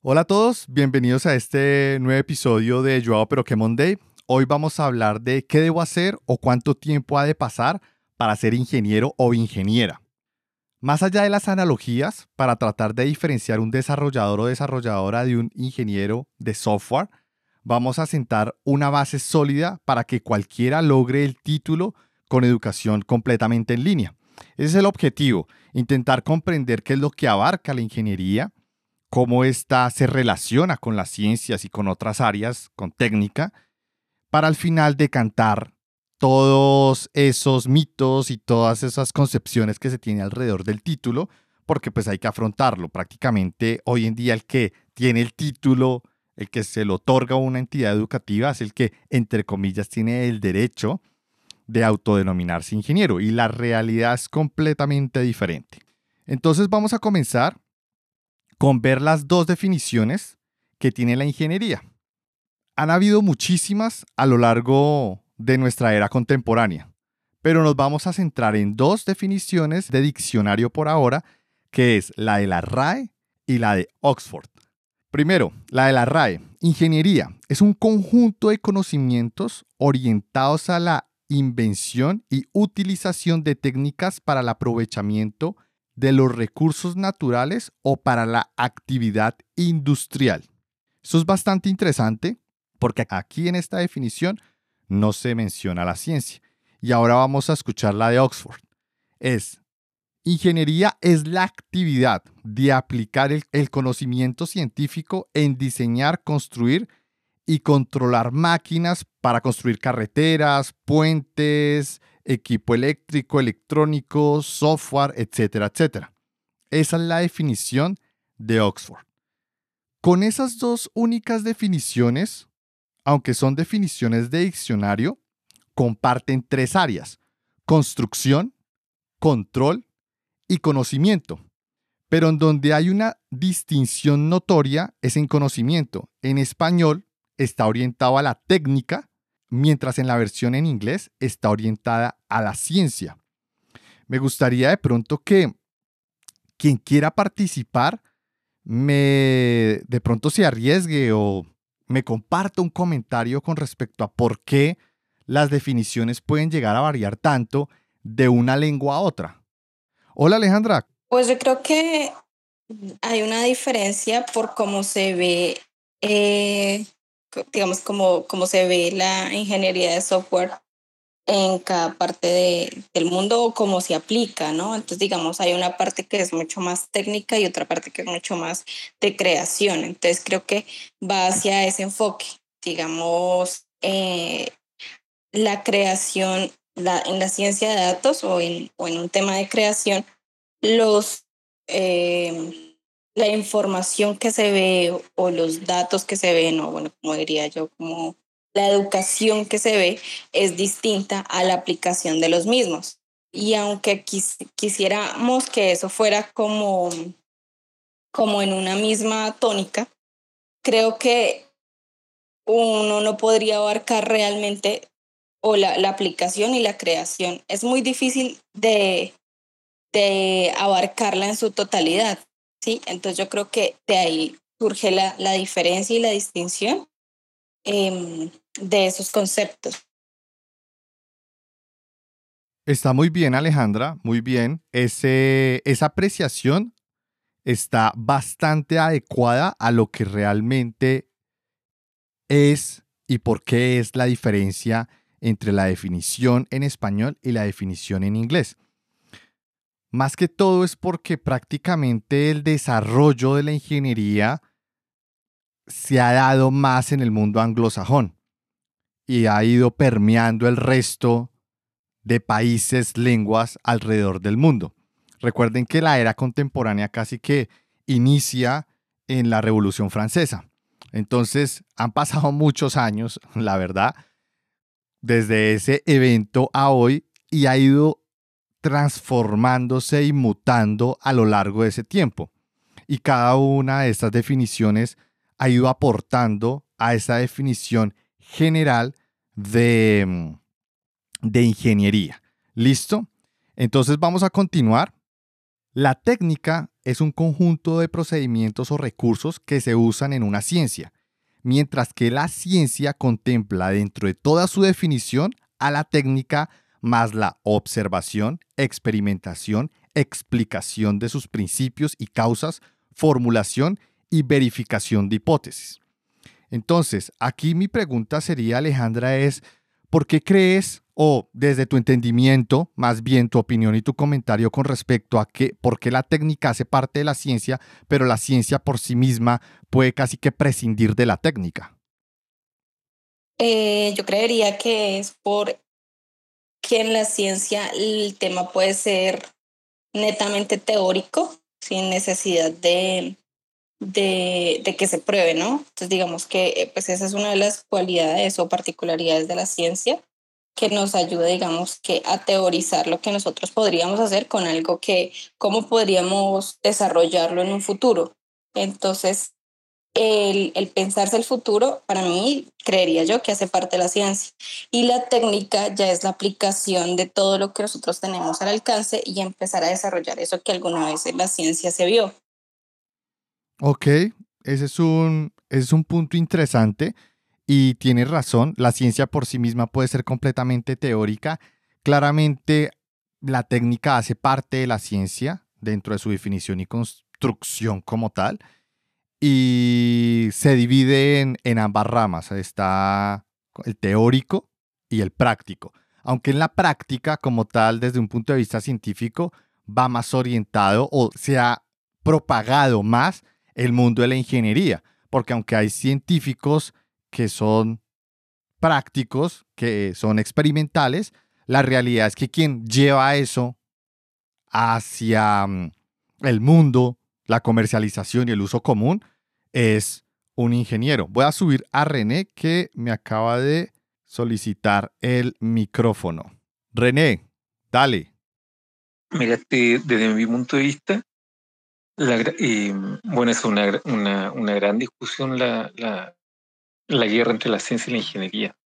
Hola a todos, bienvenidos a este nuevo episodio de Yo hago pero que Monday. Hoy vamos a hablar de qué debo hacer o cuánto tiempo ha de pasar para ser ingeniero o ingeniera. Más allá de las analogías, para tratar de diferenciar un desarrollador o desarrolladora de un ingeniero de software, vamos a sentar una base sólida para que cualquiera logre el título con educación completamente en línea. Ese es el objetivo, intentar comprender qué es lo que abarca la ingeniería, cómo ésta se relaciona con las ciencias y con otras áreas, con técnica, para al final decantar todos esos mitos y todas esas concepciones que se tiene alrededor del título, porque pues hay que afrontarlo. Prácticamente hoy en día el que tiene el título, el que se lo otorga a una entidad educativa, es el que, entre comillas, tiene el derecho de autodenominarse ingeniero y la realidad es completamente diferente. Entonces vamos a comenzar con ver las dos definiciones que tiene la ingeniería. Han habido muchísimas a lo largo de nuestra era contemporánea, pero nos vamos a centrar en dos definiciones de diccionario por ahora, que es la de la RAE y la de Oxford. Primero, la de la RAE. Ingeniería es un conjunto de conocimientos orientados a la invención y utilización de técnicas para el aprovechamiento de los recursos naturales o para la actividad industrial. Eso es bastante interesante porque aquí en esta definición no se menciona la ciencia. Y ahora vamos a escuchar la de Oxford. Es, ingeniería es la actividad de aplicar el, conocimiento científico en diseñar, construir y controlar máquinas para construir carreteras, puentes, equipo eléctrico, electrónico, software, etcétera, etcétera. Esa es la definición de Oxford. Con esas dos únicas definiciones, aunque son definiciones de diccionario, comparten tres áreas, construcción, control y conocimiento. Pero en donde hay una distinción notoria es en conocimiento. En español está orientado a la técnica mientras en la versión en inglés está orientada a la ciencia. Me gustaría de pronto que quien quiera participar me de pronto se arriesgue o me comparta un comentario con respecto a por qué las definiciones pueden llegar a variar tanto de una lengua a otra. Hola Alejandra. Pues yo creo que hay una diferencia por cómo se ve eh, digamos, cómo, cómo se ve la ingeniería de software en cada parte de, del mundo o cómo se aplica, ¿no? Entonces, digamos, hay una parte que es mucho más técnica y otra parte que es mucho más de creación. Entonces, creo que va hacia ese enfoque. Digamos, eh, la creación la, en la ciencia de datos o en, o en un tema de creación, los... Eh, la información que se ve o los datos que se ven, o bueno, como diría yo, como la educación que se ve es distinta a la aplicación de los mismos. Y aunque quisiéramos que eso fuera como, como en una misma tónica, creo que uno no podría abarcar realmente o la, la aplicación y la creación. Es muy difícil de, de abarcarla en su totalidad. ¿Sí? Entonces yo creo que de ahí surge la, la diferencia y la distinción eh, de esos conceptos. Está muy bien, Alejandra, muy bien. Ese, esa apreciación está bastante adecuada a lo que realmente es y por qué es la diferencia entre la definición en español y la definición en inglés. Más que todo es porque prácticamente el desarrollo de la ingeniería se ha dado más en el mundo anglosajón y ha ido permeando el resto de países, lenguas alrededor del mundo. Recuerden que la era contemporánea casi que inicia en la Revolución Francesa. Entonces han pasado muchos años, la verdad, desde ese evento a hoy y ha ido transformándose y mutando a lo largo de ese tiempo. Y cada una de estas definiciones ha ido aportando a esa definición general de, mm, de ingeniería. ¿Listo? Entonces vamos a continuar. La técnica es un conjunto de procedimientos o recursos que se usan en una ciencia, mientras que la ciencia contempla dentro de toda su definición a la técnica más la observación, experimentación, explicación de sus principios y causas, formulación y verificación de hipótesis. Entonces, aquí mi pregunta sería, Alejandra, es, ¿por qué crees, o desde tu entendimiento, más bien tu opinión y tu comentario con respecto a que, por qué la técnica hace parte de la ciencia, pero la ciencia por sí misma puede casi que prescindir de la técnica? Eh, yo creería que es por que en la ciencia el tema puede ser netamente teórico, sin necesidad de, de, de, que se pruebe, ¿no? Entonces digamos que eh, pues esa es una de las cualidades o particularidades de la ciencia que nos ayuda, digamos, que a teorizar lo que nosotros podríamos hacer con algo que, cómo podríamos desarrollarlo en un futuro. Entonces, el, el, pensarse el futuro, para mí, creería yo que hace parte de la ciencia. Y la técnica ya es la aplicación de todo lo que nosotros tenemos al alcance y empezar a desarrollar eso que alguna vez en la ciencia se vio. Ok, ese es un, ese es un punto interesante y tienes razón, la ciencia por sí misma puede ser completamente teórica. Claramente la técnica hace parte de la ciencia dentro de su definición y construcción como tal y se divide en, ambas ramas. Está el teórico y el práctico. Aunque en la práctica, como tal, desde un punto de vista científico, va más orientado o se ha propagado más el mundo de la ingeniería. Porque aunque hay científicos que son prácticos, que son experimentales, la realidad es que quien lleva eso hacia mm, el mundo la comercialización y el uso común es un ingeniero. Voy a subir a René que me acaba de solicitar el micrófono. René, dale. Mira, desde mi punto de vista, eh, bueno, es una, una, gran discusión la, la, la, guerra entre la ciencia y la ingeniería,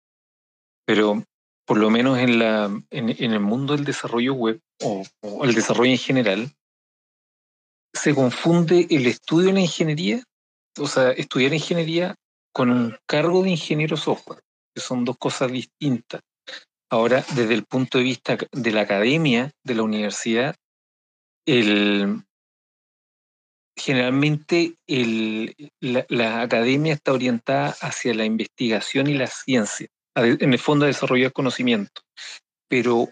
pero por lo menos en, la, en, el mundo del desarrollo web o el desarrollo en general, se confunde el estudio de la ingeniería, o sea, estudiar ingeniería con un cargo de ingeniero software, que son dos cosas distintas. Ahora, desde el punto de vista de la academia, de la universidad, el, generalmente el, la, la, academia está orientada hacia la investigación y la ciencia, en el fondo a desarrollar conocimiento. Pero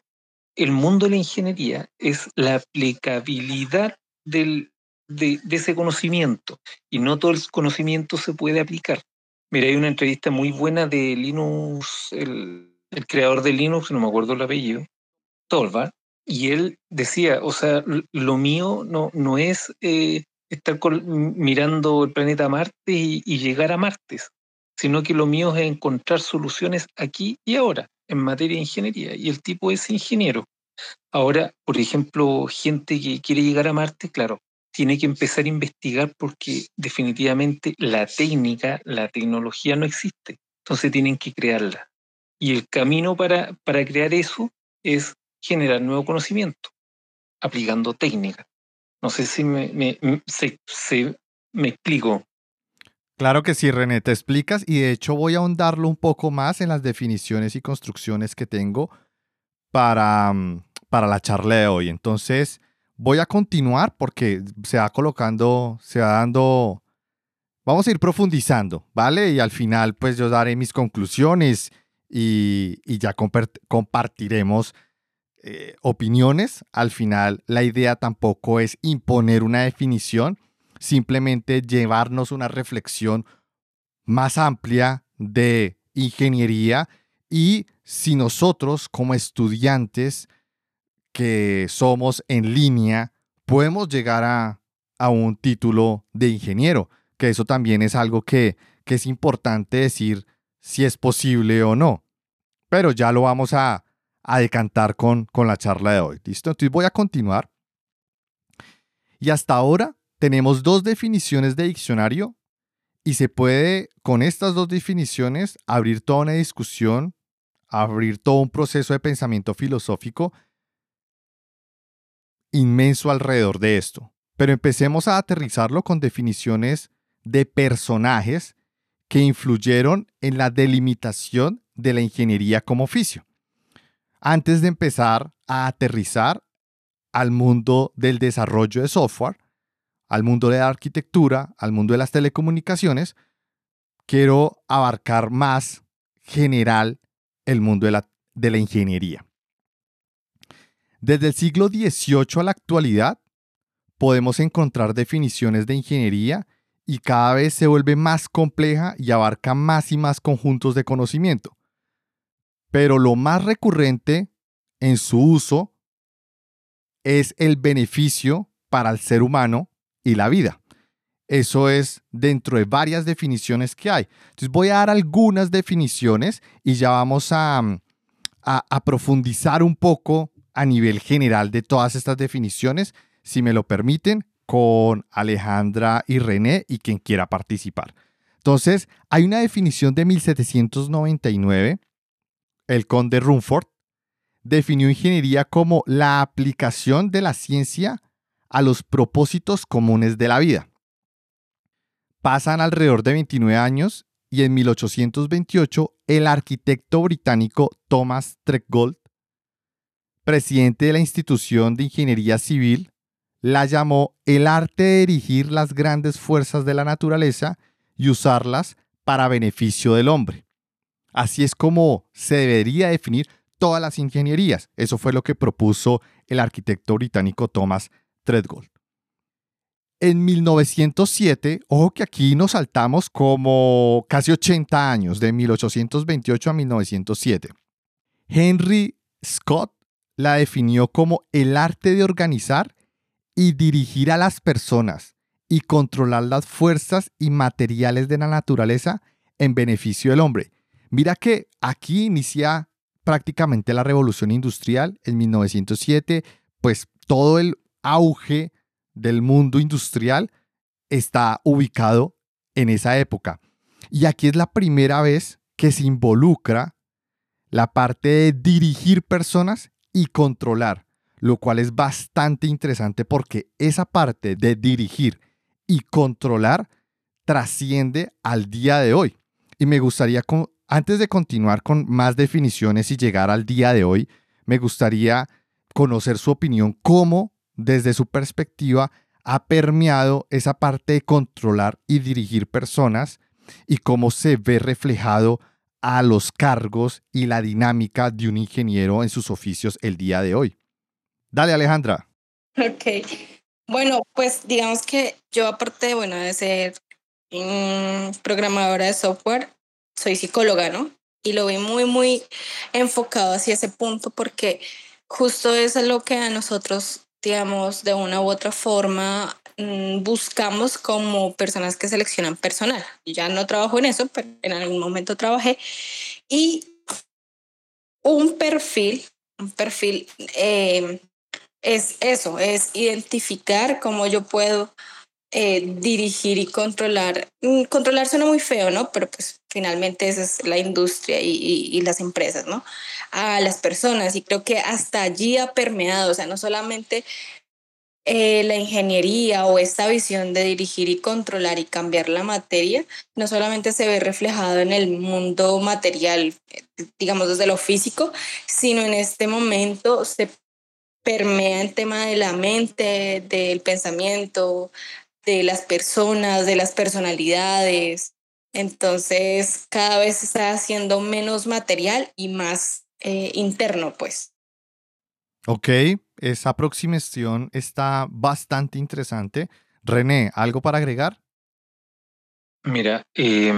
el mundo de la ingeniería es la aplicabilidad del, de, ese conocimiento y no todo el conocimiento se puede aplicar. Mira, hay una entrevista muy buena de Linux, el, creador de Linux, no me acuerdo el apellido, Torvald, y él decía, o sea, lo mío no, no es eh, estar mirando el planeta Marte y, y, llegar a Marte, sino que lo mío es encontrar soluciones aquí y ahora en materia de ingeniería. Y el tipo es ingeniero. Ahora, por ejemplo, gente que quiere llegar a Marte, claro, tiene que empezar a investigar porque definitivamente la técnica, la tecnología no existe. Entonces tienen que crearla. Y el camino para, para crear eso es generar nuevo conocimiento, aplicando técnica. No sé si me, me, me explico. Claro que sí, René, te explicas y de hecho voy a ahondarlo un poco más en las definiciones y construcciones que tengo para, mm, para la charla de hoy. Entonces, voy a continuar porque se va colocando, se va dando, vamos a ir profundizando, ¿vale? Y al final, pues yo daré mis conclusiones y, ya compartiremos eh, opiniones. Al final, la idea tampoco es imponer una definición, simplemente llevarnos una reflexión más amplia de ingeniería y si nosotros como estudiantes que somos en línea, podemos llegar a, un título de ingeniero, que eso también es algo que, es importante decir si es posible o no. Pero ya lo vamos a, decantar con, con la charla de hoy. ¿Listo? Entonces voy a continuar. Y hasta ahora tenemos dos definiciones de diccionario y se puede con estas dos definiciones abrir toda una discusión, abrir todo un proceso de pensamiento filosófico inmenso alrededor de esto. pero empecemos a aterrizarlo con definiciones de personajes que influyeron en la delimitación de la ingeniería como oficio. Antes de empezar a aterrizar al mundo del desarrollo de software, al mundo de la arquitectura, al mundo de las telecomunicaciones, quiero abarcar más general el mundo de la, de la ingeniería. Desde el siglo XVIII a la actualidad, podemos encontrar definiciones de ingeniería y cada vez se vuelve más compleja y abarca más y más conjuntos de conocimiento. Pero lo más recurrente en su uso es el beneficio para el ser humano y la vida. Eso es dentro de varias definiciones que hay. Entonces voy a dar algunas definiciones y ya vamos a, a, profundizar un poco a nivel general de todas estas definiciones, si me lo permiten, con Alejandra y René y quien quiera participar. Entonces, hay una definición de 1799, el conde Rumford definió ingeniería como la aplicación de la ciencia a los propósitos comunes de la vida. Pasan alrededor de 29 años y en 1828 el arquitecto británico Thomas Treadgold, presidente de la institución de ingeniería civil, la llamó el arte de dirigir las grandes fuerzas de la naturaleza y usarlas para beneficio del hombre. Así es como se debería definir todas las ingenierías. Eso fue lo que propuso el arquitecto británico Thomas Treadgold en 1907, ojo que aquí nos saltamos como casi 80 años, de 1828 a 1907. Henry Scott la definió como el arte de organizar y dirigir a las personas y controlar las fuerzas y materiales de la naturaleza en beneficio del hombre. Mira que aquí inicia prácticamente la revolución industrial en 1907, pues todo el auge del mundo industrial está ubicado en esa época. Y aquí es la primera vez que se involucra la parte de dirigir personas y controlar, lo cual es bastante interesante porque esa parte de dirigir y controlar trasciende al día de hoy. Y me gustaría, antes de continuar con más definiciones y llegar al día de hoy, me gustaría conocer su opinión, cómo desde su perspectiva, ha permeado esa parte de controlar y dirigir personas y cómo se ve reflejado a los cargos y la dinámica de un ingeniero en sus oficios el día de hoy. Dale, Alejandra. Ok. Bueno, pues digamos que yo aparte, bueno, de ser programadora de software, soy psicóloga, ¿no? Y lo vi muy, muy enfocado hacia ese punto porque justo eso es lo que a nosotros digamos, de una u otra forma mm, buscamos como personas que seleccionan personal. ya no trabajo en eso, pero en algún momento trabajé. Y un perfil, un perfil eh, es eso, es identificar cómo yo puedo eh, dirigir y controlar. Mm, controlar suena muy feo, ¿no? Pero pues finalmente esa es la industria y, y, las empresas, ¿no? A las personas y creo que hasta allí ha permeado, o sea, no solamente eh, la ingeniería o esta visión de dirigir y controlar y cambiar la materia, no solamente se ve reflejado en el mundo material, digamos desde lo físico, sino en este momento se permea el tema de la mente, del pensamiento, de las personas, de las personalidades. Entonces, cada vez está haciendo menos material y más eh, interno, pues. Ok, esa aproximación está bastante interesante. René, ¿algo para agregar? Mira, eh,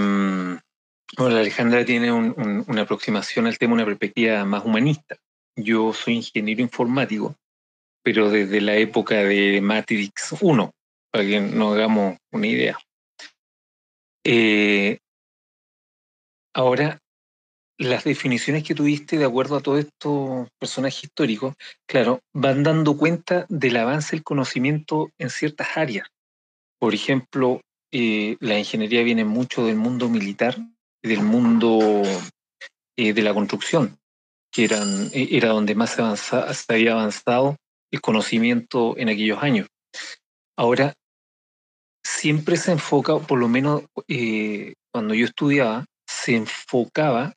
Alejandra tiene una aproximación al tema, una perspectiva más humanista. Yo soy ingeniero informático, pero desde la época de Matrix 1, para que nos hagamos una idea. Eh, ahora, las definiciones que tuviste de acuerdo a todos estos personajes históricos, claro, van dando cuenta del avance del conocimiento en ciertas áreas. Por ejemplo, eh, la ingeniería viene mucho del mundo militar del mundo eh, de la construcción, que eran, era donde más se había avanzado el conocimiento en aquellos años. Ahora, siempre se enfoca, por lo menos eh, cuando yo estudiaba, se enfocaba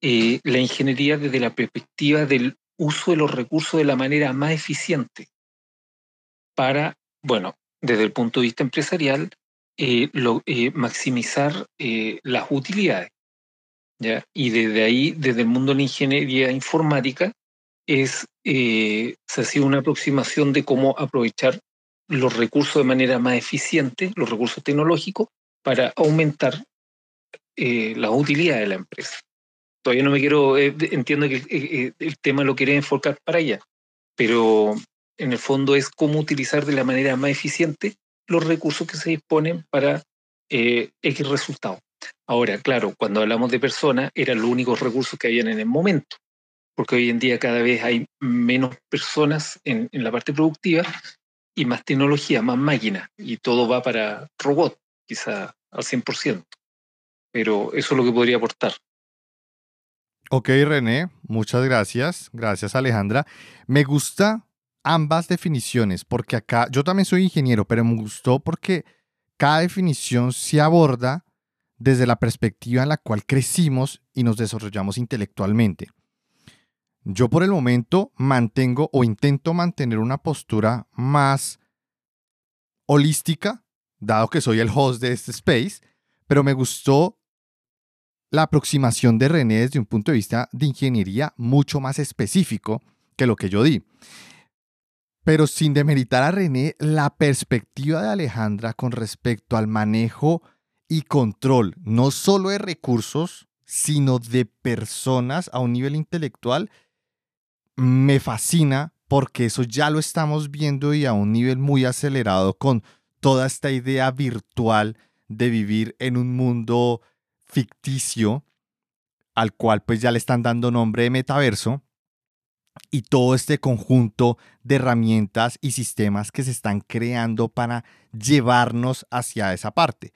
eh, la ingeniería desde la perspectiva del uso de los recursos de la manera más eficiente para, bueno, desde el punto de vista empresarial, eh, lo, maximizar las utilidades. ¿ya? Y desde ahí, desde el mundo de la ingeniería informática, es, se ha una aproximación de cómo aprovechar los recursos de manera más eficiente, los recursos tecnológicos, para aumentar eh, la utilidad de la empresa. Todavía no me quiero, eh, entiendo que eh, el tema lo quiere enfocar para allá, pero en el fondo es cómo utilizar de la manera más eficiente los recursos que se disponen para X resultado. Ahora, claro, cuando hablamos de personas, eran los únicos recursos que habían en el momento, porque hoy en día cada vez hay menos personas en, en la parte productiva y más tecnología, más máquina, y todo va para robot, quizá al 100%. Pero eso es lo que podría aportar. Ok, René, muchas gracias. Gracias, Alejandra. Me gusta ambas definiciones, porque acá yo también soy ingeniero, pero me gustó porque cada definición se aborda desde la perspectiva en la cual crecimos y nos desarrollamos intelectualmente. Yo por el momento mantengo o intento mantener una postura más holística, dado que soy el host de este space, pero me gustó la aproximación de René desde un punto de vista de ingeniería mucho más específico que lo que yo di. Pero sin demeritar a René, la perspectiva de Alejandra con respecto al manejo y control, no solo de recursos, sino de personas a un nivel intelectual, me fascina porque eso ya lo estamos viendo y a un nivel muy acelerado con toda esta idea virtual de vivir en un mundo ficticio al cual pues ya le están dando nombre de metaverso y todo este conjunto de herramientas y sistemas que se están creando para llevarnos hacia esa parte.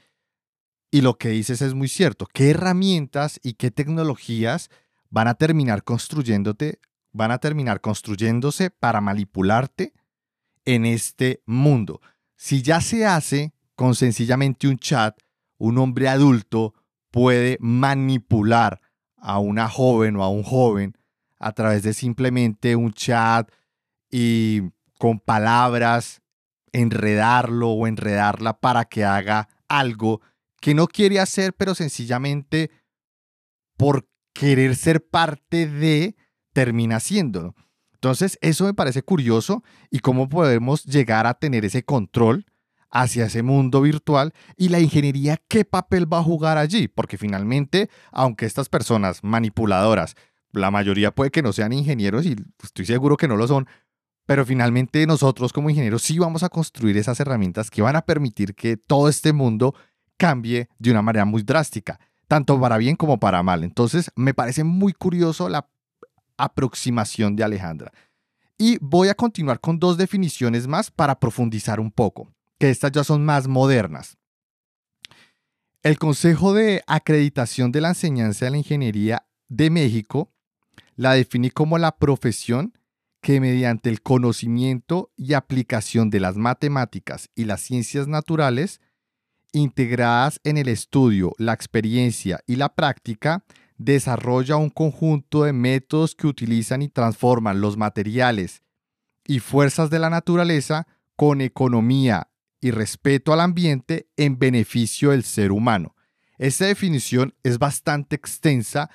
Y lo que dices es muy cierto. ¿Qué herramientas y qué tecnologías van a terminar construyéndote van a terminar construyéndose para manipularte en este mundo. Si ya se hace con sencillamente un chat, un hombre adulto puede manipular a una joven o a un joven a través de simplemente un chat y con palabras enredarlo o enredarla para que haga algo que no quiere hacer, pero sencillamente por querer ser parte de termina siendo. Entonces, eso me parece curioso y cómo podemos llegar a tener ese control hacia ese mundo virtual y la ingeniería, qué papel va a jugar allí, porque finalmente, aunque estas personas manipuladoras, la mayoría puede que no sean ingenieros y estoy seguro que no lo son, pero finalmente nosotros como ingenieros sí vamos a construir esas herramientas que van a permitir que todo este mundo cambie de una manera muy drástica, tanto para bien como para mal. Entonces, me parece muy curioso la aproximación de Alejandra. Y voy a continuar con dos definiciones más para profundizar un poco, que estas ya son más modernas. El Consejo de Acreditación de la Enseñanza de la Ingeniería de México la define como la profesión que mediante el conocimiento y aplicación de las matemáticas y las ciencias naturales, integradas en el estudio, la experiencia y la práctica, desarrolla un conjunto de métodos que utilizan y transforman los materiales y fuerzas de la naturaleza con economía y respeto al ambiente en beneficio del ser humano. Esta definición es bastante extensa,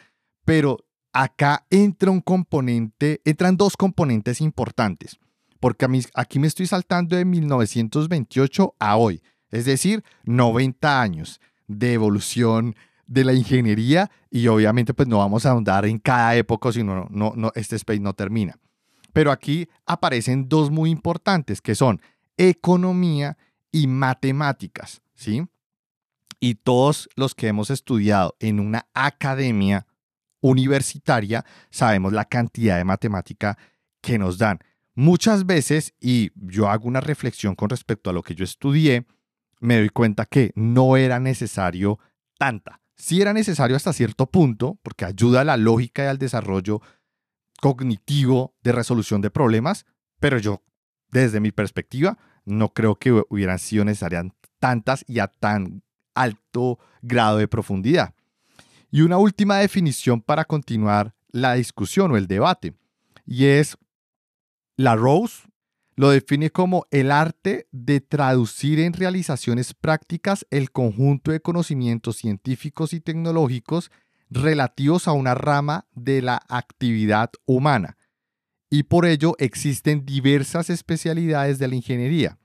pero acá entra un componente, entran dos componentes importantes, porque aquí me estoy saltando de 1928 a hoy, es decir, 90 años de evolución de la ingeniería y obviamente pues no vamos a ahondar en cada época, sino no, no, este space no termina. Pero aquí aparecen dos muy importantes que son economía y matemáticas, ¿sí? Y todos los que hemos estudiado en una academia universitaria sabemos la cantidad de matemática que nos dan. Muchas veces, y yo hago una reflexión con respecto a lo que yo estudié, me doy cuenta que no era necesario tanta sí era necesario hasta cierto punto, porque ayuda a la lógica y al desarrollo cognitivo de resolución de problemas, pero yo, desde mi perspectiva, no creo que hubieran sido necesarias tantas y a tan alto grado de profundidad. Y una última definición para continuar la discusión o el debate, y es la Rose lo define como el arte de traducir en realizaciones prácticas el conjunto de conocimientos científicos y tecnológicos relativos a una rama de la actividad humana. Y por ello existen diversas especialidades de la ingeniería,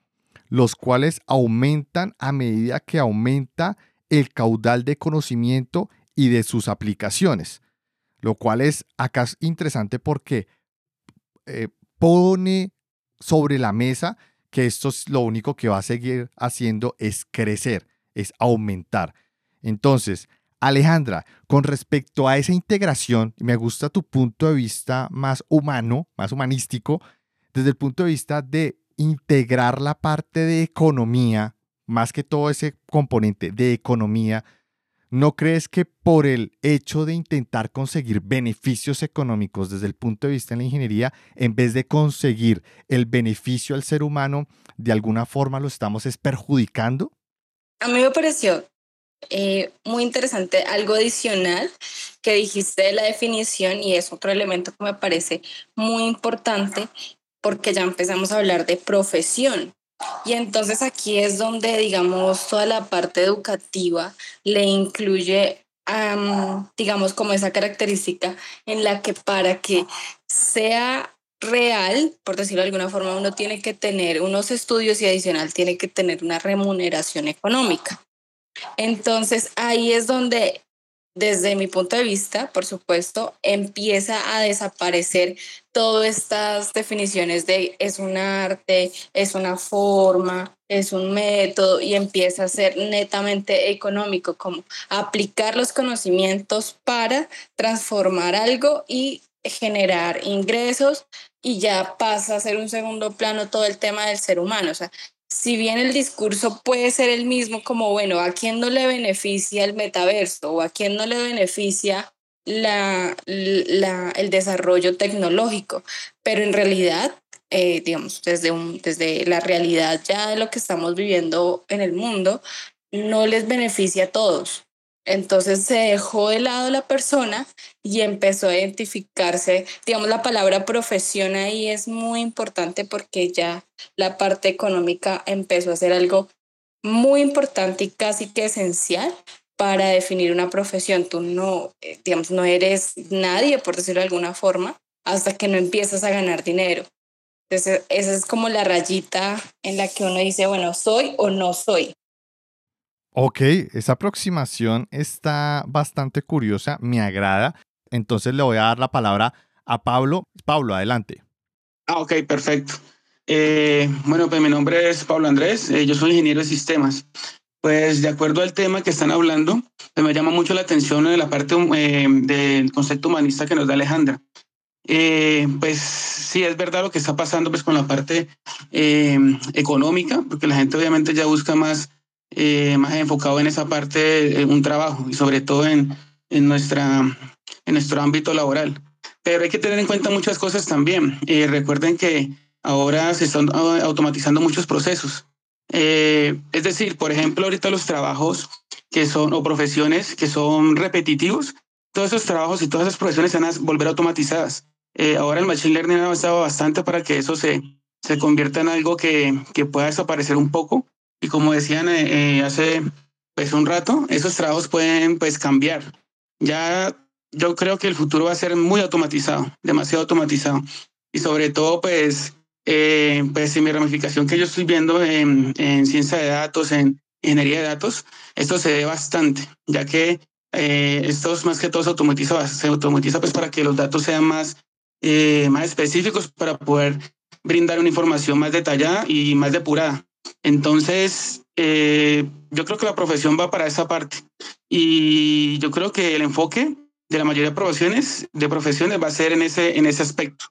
los cuales aumentan a medida que aumenta el caudal de conocimiento y de sus aplicaciones, lo cual es acá interesante porque eh, pone sobre la mesa que esto es lo único que va a seguir haciendo es crecer, es aumentar. Entonces, Alejandra, con respecto a esa integración, me gusta tu punto de vista más humano, más humanístico, desde el punto de vista de integrar la parte de economía, más que todo ese componente de economía, ¿No crees que por el hecho de intentar conseguir beneficios económicos desde el punto de vista de la ingeniería, en vez de conseguir el beneficio al ser humano, de alguna forma lo estamos perjudicando? A mí me pareció eh, muy interesante algo adicional que dijiste de la definición y es otro elemento que me parece muy importante porque ya empezamos a hablar de profesión. Y entonces aquí es donde, digamos, toda la parte educativa le incluye, digamos, como esa característica en la que para que sea real, por decirlo de alguna forma, uno tiene que tener unos estudios y adicional tiene que tener una remuneración económica. Entonces ahí es donde desde mi punto de vista, por supuesto, empieza a desaparecer todas estas definiciones de es un arte, es una forma, es un método y empieza a ser netamente económico, como aplicar los conocimientos para transformar algo y generar ingresos y ya pasa a ser un segundo plano todo el tema del ser humano. Si bien el discurso puede ser el mismo como, bueno, ¿a quién no le beneficia el metaverso o a quién no le beneficia la, el desarrollo tecnológico? Pero en realidad, eh, digamos, desde, un, desde la realidad ya de lo que estamos viviendo en el mundo, no les beneficia a todos. Entonces se dejó de lado la persona y empezó a identificarse, digamos, la palabra profesión ahí es muy importante porque ya la parte económica empezó a ser algo muy importante y casi que esencial para definir una profesión. Tú no, eh, digamos, no eres nadie, por decirlo de alguna forma, hasta que no empiezas a ganar dinero. Entonces, esa es como la rayita en la que uno dice, bueno, soy o no soy. Ok, esa aproximación está bastante curiosa, me agrada. Entonces le voy a dar la palabra a Pablo. Pablo, adelante. Ah, ok, perfecto. Eh, bueno, pues mi nombre es Pablo Andrés, eh, yo soy ingeniero de sistemas. Pues de acuerdo al tema que están hablando, pues, me llama mucho la atención la parte eh, del concepto humanista que nos da Alejandra. pues sí, es verdad lo que está pasando pues, con la parte económica, porque la gente obviamente ya busca más eh, más enfocado en esa parte, en un trabajo y sobre todo en, en, nuestra, en nuestro ámbito laboral. Pero hay que tener en cuenta muchas cosas también. Eh, recuerden que ahora se están automatizando muchos procesos. Eh, es decir, por ejemplo, ahorita los trabajos que son o profesiones que son repetitivos, todos esos trabajos y todas esas profesiones se van a volver automatizadas. ahora el Machine Learning ha avanzado bastante para que eso se, se convierta en algo que, que pueda desaparecer un poco y como decían eh, eh, hace pues un rato, esos trabajos pueden pues cambiar. Ya yo creo que el futuro va a ser muy automatizado, demasiado automatizado. Y sobre todo pues, eh, pues en mi ramificación que yo estoy viendo en, en ciencia de datos, en ingeniería de datos, esto se ve bastante, ya que eh, esto más que todo se automatiza, se automatiza pues para que los datos sean más, eh, más específicos para poder brindar una información más detallada y más depurada. Entonces, eh, yo creo que la profesión va para esa parte. Y yo creo que el enfoque de la mayoría de profesiones, de profesiones va a ser en ese, en ese aspecto.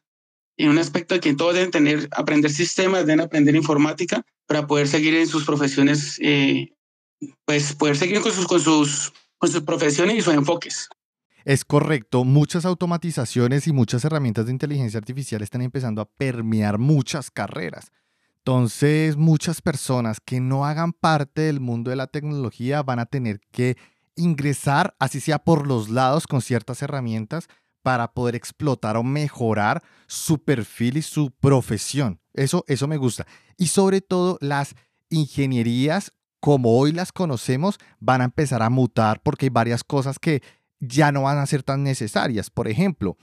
En un aspecto de que todos deben tener, aprender sistemas, deben aprender informática para poder seguir en sus profesiones, eh, pues poder seguir con sus, con, sus, con sus profesiones y sus enfoques. Es correcto, muchas automatizaciones y muchas herramientas de inteligencia artificial están empezando a permear muchas carreras. Entonces, muchas personas que no hagan parte del mundo de la tecnología van a tener que ingresar, así sea por los lados, con ciertas herramientas para poder explotar o mejorar su perfil y su profesión. Eso, eso me gusta. Y sobre todo, las ingenierías, como hoy las conocemos, van a empezar a mutar porque hay varias cosas que ya no van a ser tan necesarias. Por ejemplo,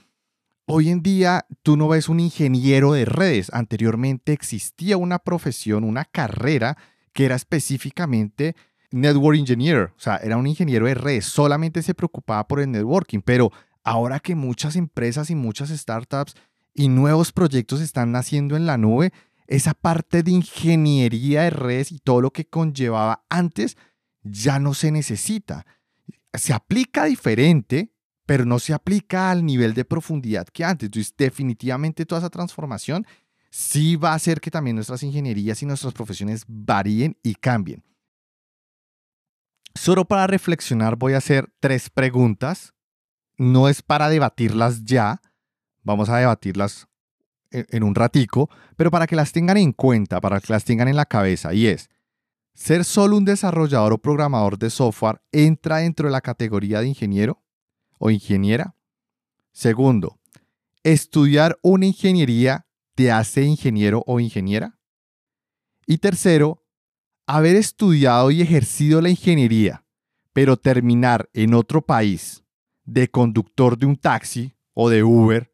Hoy en día tú no ves un ingeniero de redes. Anteriormente existía una profesión, una carrera que era específicamente network engineer. O sea, era un ingeniero de redes. Solamente se preocupaba por el networking. Pero ahora que muchas empresas y muchas startups y nuevos proyectos están naciendo en la nube, esa parte de ingeniería de redes y todo lo que conllevaba antes ya no se necesita. Se aplica diferente, pero no se aplica al nivel de profundidad que antes. Entonces, definitivamente toda esa transformación sí va a hacer que también nuestras ingenierías y nuestras profesiones varíen y cambien. Solo para reflexionar voy a hacer tres preguntas. No es para debatirlas ya, vamos a debatirlas en un ratico, pero para que las tengan en cuenta, para que las tengan en la cabeza, y es, ¿ser solo un desarrollador o programador de software entra dentro de la categoría de ingeniero? O ingeniera. Segundo, estudiar una ingeniería te hace ingeniero o ingeniera. Y tercero, haber estudiado y ejercido la ingeniería, pero terminar en otro país de conductor de un taxi o de Uber,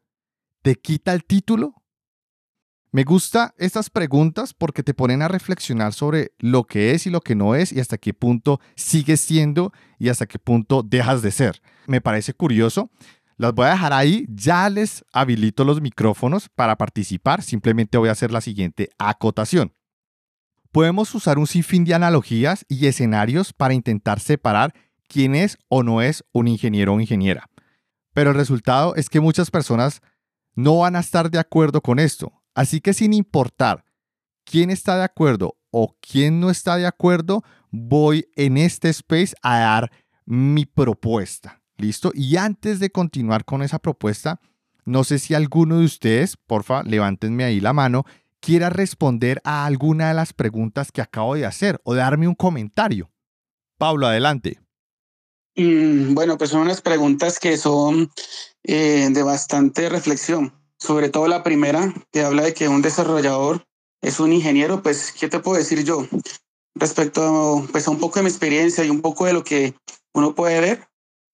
¿te quita el título? Me gusta estas preguntas porque te ponen a reflexionar sobre lo que es y lo que no es y hasta qué punto sigues siendo y hasta qué punto dejas de ser. Me parece curioso. Las voy a dejar ahí. Ya les habilito los micrófonos para participar. Simplemente voy a hacer la siguiente acotación. Podemos usar un sinfín de analogías y escenarios para intentar separar quién es o no es un ingeniero o ingeniera. Pero el resultado es que muchas personas no van a estar de acuerdo con esto. Así que sin importar quién está de acuerdo o quién no está de acuerdo, voy en este space a dar mi propuesta. ¿Listo? Y antes de continuar con esa propuesta, no sé si alguno de ustedes, porfa, levántenme ahí la mano, quiera responder a alguna de las preguntas que acabo de hacer o darme un comentario. Pablo, adelante. Mm, bueno, pues son unas preguntas que son eh, de bastante reflexión sobre todo la primera, que habla de que un desarrollador es un ingeniero, pues, ¿qué te puedo decir yo? Respecto pues, a un poco de mi experiencia y un poco de lo que uno puede ver,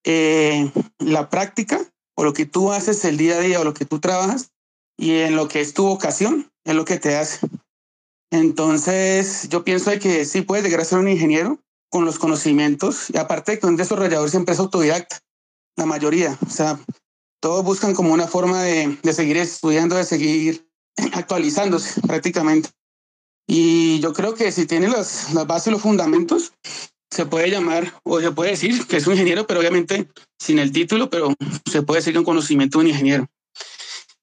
eh, la práctica o lo que tú haces el día a día o lo que tú trabajas y en lo que es tu vocación es lo que te hace. Entonces, yo pienso que sí puedes llegar a ser un ingeniero con los conocimientos y aparte de que un desarrollador siempre es autodidacta, la mayoría. O sea, todos buscan como una forma de, de seguir estudiando, de seguir actualizándose prácticamente. Y yo creo que si tiene las, las bases los fundamentos, se puede llamar o se puede decir que es un ingeniero, pero obviamente sin el título, pero se puede decir un conocimiento de un ingeniero.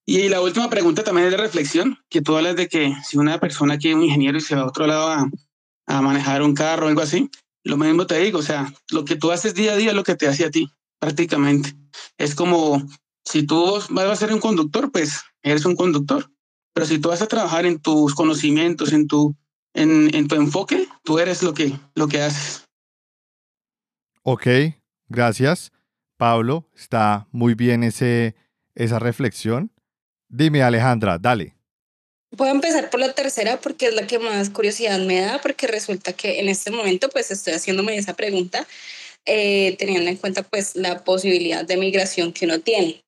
Y la última pregunta también es de reflexión, que tú hablas de que si una persona quiere un ingeniero y se va a otro lado a, a manejar un carro o algo así, lo mismo te digo, o sea, lo que tú haces día a día es lo que te hace a ti, prácticamente. Es como si tú vas a ser un conductor, pues eres un conductor. Pero si tú vas a trabajar en tus conocimientos, en tu, en, en tu enfoque, tú eres lo que, lo que haces. Ok, gracias. Pablo, está muy bien ese, esa reflexión. Dime, Alejandra, dale. Voy a empezar por la tercera porque es la que más curiosidad me da, porque resulta que en este momento pues estoy haciéndome esa pregunta eh, teniendo en cuenta pues la posibilidad de migración que uno tiene.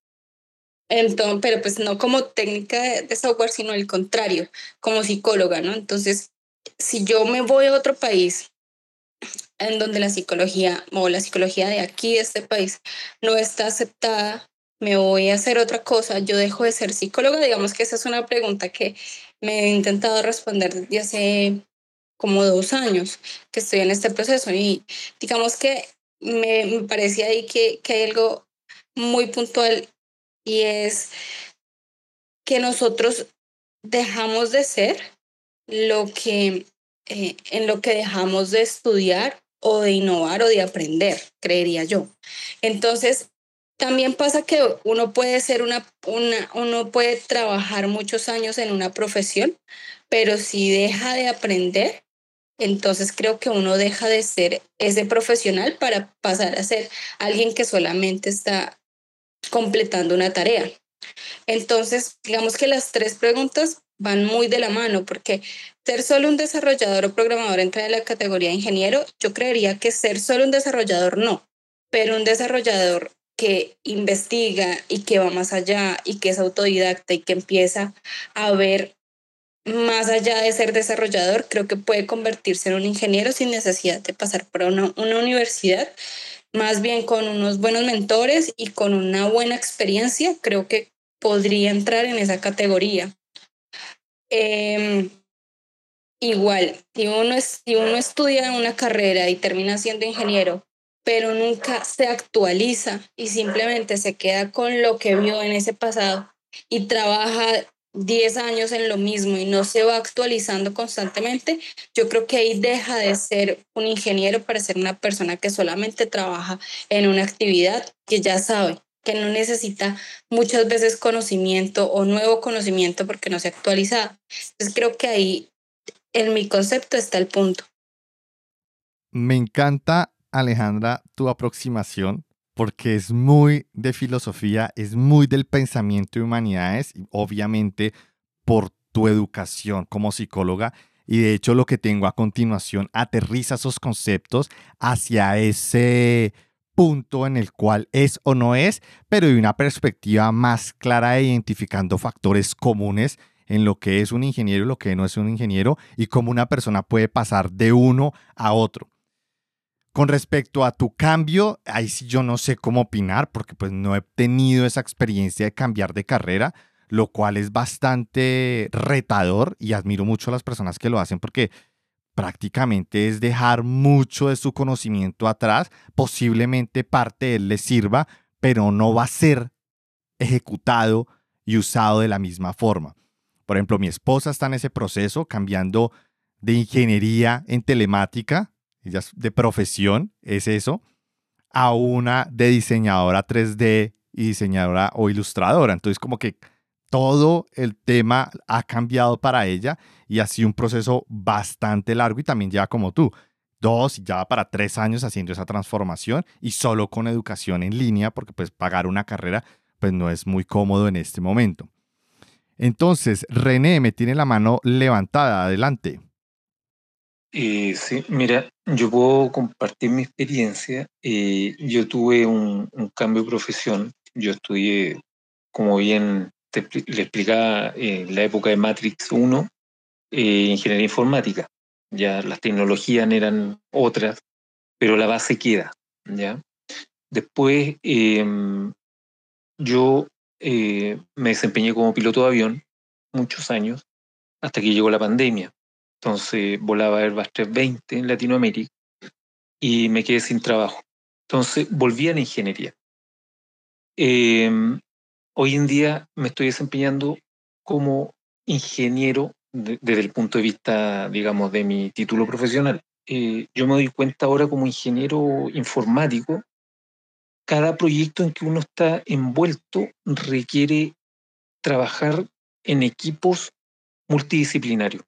Entonces, pero pues no como técnica de software, sino el contrario, como psicóloga, ¿no? Entonces, si yo me voy a otro país en donde la psicología o la psicología de aquí, de este país, no está aceptada, me voy a hacer otra cosa, yo dejo de ser psicóloga, digamos que esa es una pregunta que me he intentado responder desde hace como dos años que estoy en este proceso y digamos que me, me parece ahí que, que hay algo muy puntual y es que nosotros dejamos de ser lo que eh, en lo que dejamos de estudiar o de innovar o de aprender, creería yo. Entonces, también pasa que uno puede ser una, una, uno puede trabajar muchos años en una profesión, pero si deja de aprender, entonces creo que uno deja de ser ese profesional para pasar a ser alguien que solamente está completando una tarea. Entonces, digamos que las tres preguntas van muy de la mano, porque ser solo un desarrollador o programador entra en la categoría de ingeniero, yo creería que ser solo un desarrollador no, pero un desarrollador que investiga y que va más allá y que es autodidacta y que empieza a ver más allá de ser desarrollador, creo que puede convertirse en un ingeniero sin necesidad de pasar por una, una universidad, más bien con unos buenos mentores y con una buena experiencia, creo que podría entrar en esa categoría. Em, igual, si uno, es, si uno estudia una carrera y termina siendo ingeniero, pero nunca se actualiza y simplemente se queda con lo que vio en ese pasado y trabaja 10 años en lo mismo y no se va actualizando constantemente, yo creo que ahí deja de ser un ingeniero para ser una persona que solamente trabaja en una actividad que ya sabe, que no necesita muchas veces conocimiento o nuevo conocimiento porque no se ha actualizado. Entonces creo que ahí en mi concepto está el punto. Me encanta, Alejandra, tu aproximación porque es muy de filosofía, es muy del pensamiento de humanidades, y obviamente por tu educación como psicóloga. Y de hecho lo que tengo a continuación aterriza esos conceptos hacia ese punto en el cual es o no es, pero de una perspectiva más clara de identificando factores comunes en lo que es un ingeniero y lo que no es un ingeniero y cómo una persona puede pasar de uno a otro. Con respecto a tu cambio, ahí sí yo no sé cómo opinar porque pues no he tenido esa experiencia de cambiar de carrera, lo cual es bastante retador y admiro mucho a las personas que lo hacen porque prácticamente es dejar mucho de su conocimiento atrás, posiblemente parte de él le sirva, pero no va a ser ejecutado y usado de la misma forma. Por ejemplo, mi esposa está en ese proceso cambiando de ingeniería en telemática ella de profesión, es eso, a una de diseñadora 3D y diseñadora o ilustradora. Entonces como que todo el tema ha cambiado para ella y ha sido un proceso bastante largo y también lleva como tú, dos ya para tres años haciendo esa transformación y solo con educación en línea porque pues pagar una carrera pues no es muy cómodo en este momento. Entonces, René me tiene la mano levantada, adelante. Eh, sí, mira, yo puedo compartir mi experiencia. Eh, yo tuve un, cambio de profesión. Yo estudié, como bien le explicaba, en la época de Matrix 1, eh, ingeniería informática. Ya las tecnologías eran otras, pero la base queda. ¿ya? Después, em, yo me desempeñé como piloto de avión muchos años, hasta que llegó la pandemia. Entonces volaba Airbus 320 en Latinoamérica y me quedé sin trabajo. Entonces volví a la ingeniería. Em, hoy en día me estoy desempeñando como ingeniero desde el punto de vista, digamos, de mi título profesional. Eh, yo me doy cuenta ahora como ingeniero informático, cada proyecto en que uno está envuelto requiere trabajar en equipos multidisciplinarios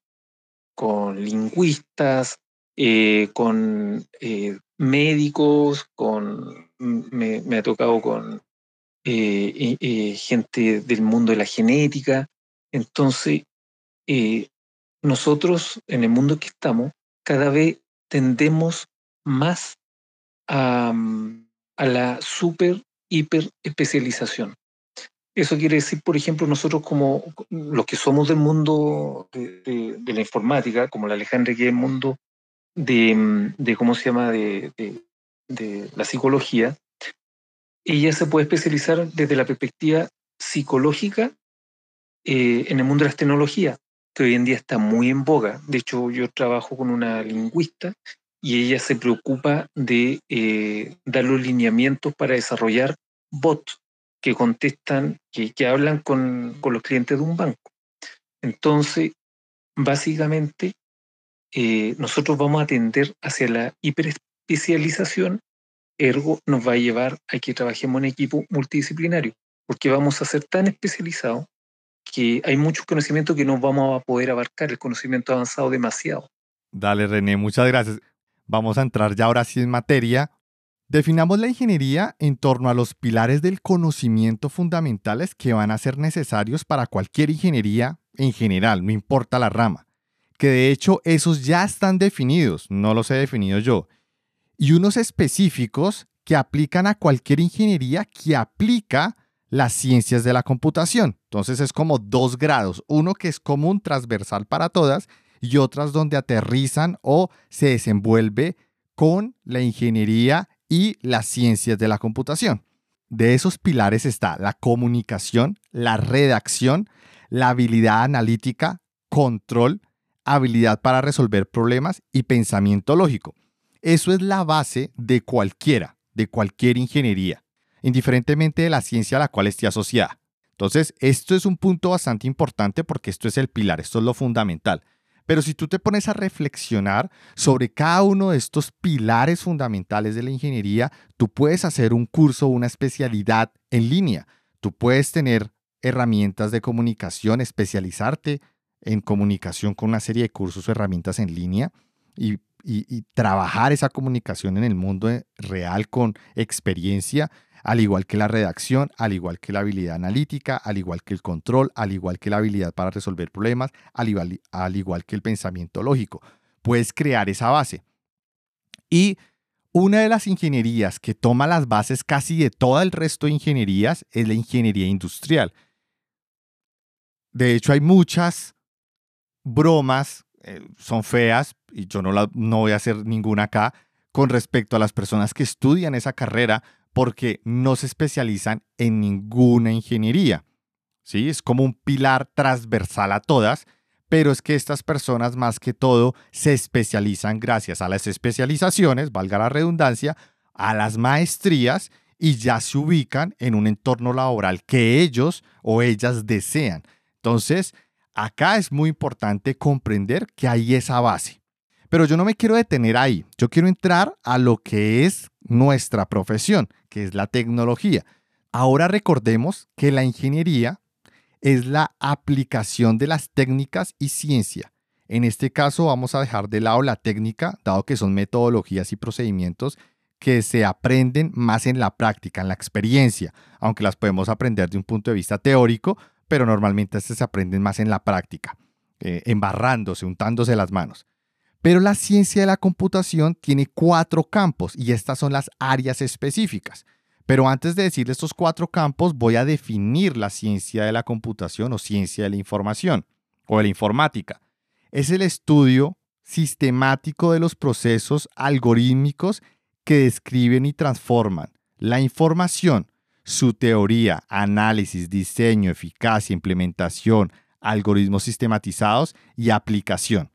con lingüistas, eh, con eh, médicos, con, me, ha tocado con eh, gente del mundo de la genética. Entonces, nosotros en el mundo que estamos, cada vez tendemos más a, mm, a la super, hiper especialización. Eso quiere decir, por ejemplo, nosotros como los que somos del mundo de, la informática, como la Alejandra que es el mundo de, ¿cómo se llama?, de, la psicología, ella se puede especializar desde la perspectiva psicológica eh, en el mundo de las tecnologías, que hoy en día está muy en boga. De hecho, yo trabajo con una lingüista y ella se preocupa de eh, dar los lineamientos para desarrollar bots que contestan, que, hablan con, los clientes de un banco. Entonces, básicamente, eh, nosotros vamos a atender hacia la hiperespecialización, ergo nos va a llevar a que trabajemos en equipo multidisciplinario, porque vamos a ser tan especializados que hay mucho conocimiento que no vamos a poder abarcar, el conocimiento avanzado demasiado. Dale, René, muchas gracias. Vamos a entrar ya ahora sí en materia. Definamos la ingeniería en torno a los pilares del conocimiento fundamentales que van a ser necesarios para cualquier ingeniería en general, no importa la rama. Que de hecho esos ya están definidos, no los he definido yo. Y unos específicos que aplican a cualquier ingeniería que aplica las ciencias de la computación. Entonces es como dos grados, uno que es común, transversal para todas, y otras donde aterrizan o se desenvuelve con la ingeniería y las ciencias de la computación. De esos pilares está la comunicación, la redacción, la habilidad analítica, control, habilidad para resolver problemas y pensamiento lógico. Eso es la base de cualquiera, de cualquier ingeniería, indiferentemente de la ciencia a la cual esté asociada. Entonces, esto es un punto bastante importante porque esto es el pilar, esto es lo fundamental. Pero si tú te pones a reflexionar sobre cada uno de estos pilares fundamentales de la ingeniería, tú puedes hacer un curso, una especialidad en línea. Tú puedes tener herramientas de comunicación, especializarte en comunicación con una serie de cursos o herramientas en línea y, trabajar esa comunicación en el mundo real con experiencia al igual que la redacción, al igual que la habilidad analítica, al igual que el control, al igual que la habilidad para resolver problemas, al igual, al igual que el pensamiento lógico. Puedes crear esa base. Y una de las ingenierías que toma las bases casi de todo el resto de ingenierías es la ingeniería industrial. De hecho, hay muchas bromas, eh, son feas, y yo no, la, no voy a hacer ninguna acá, con respecto a las personas que estudian esa carrera, porque no se especializan en ninguna ingeniería. ¿sí? Es como un pilar transversal a todas, pero es que estas personas más que todo se especializan gracias a las especializaciones, valga la redundancia, a las maestrías y ya se ubican en un entorno laboral que ellos o ellas desean. Entonces, acá es muy importante comprender que hay esa base. Pero yo no me quiero detener ahí, yo quiero entrar a lo que es nuestra profesión, que es la tecnología. Ahora recordemos que la ingeniería es la aplicación de las técnicas y ciencia. En este caso vamos a dejar de lado la técnica, dado que son metodologías y procedimientos que se aprenden más en la práctica, en la experiencia, aunque las podemos aprender de un punto de vista teórico, pero normalmente estas se aprenden más en la práctica, eh, embarrándose, untándose las manos. Pero la ciencia de la computación tiene cuatro campos y estas son las áreas específicas. Pero antes de decir estos cuatro campos, voy a definir la ciencia de la computación o ciencia de la información o de la informática. Es el estudio sistemático de los procesos algorítmicos que describen y transforman la información, su teoría, análisis, diseño, eficacia, implementación, algoritmos sistematizados y aplicación.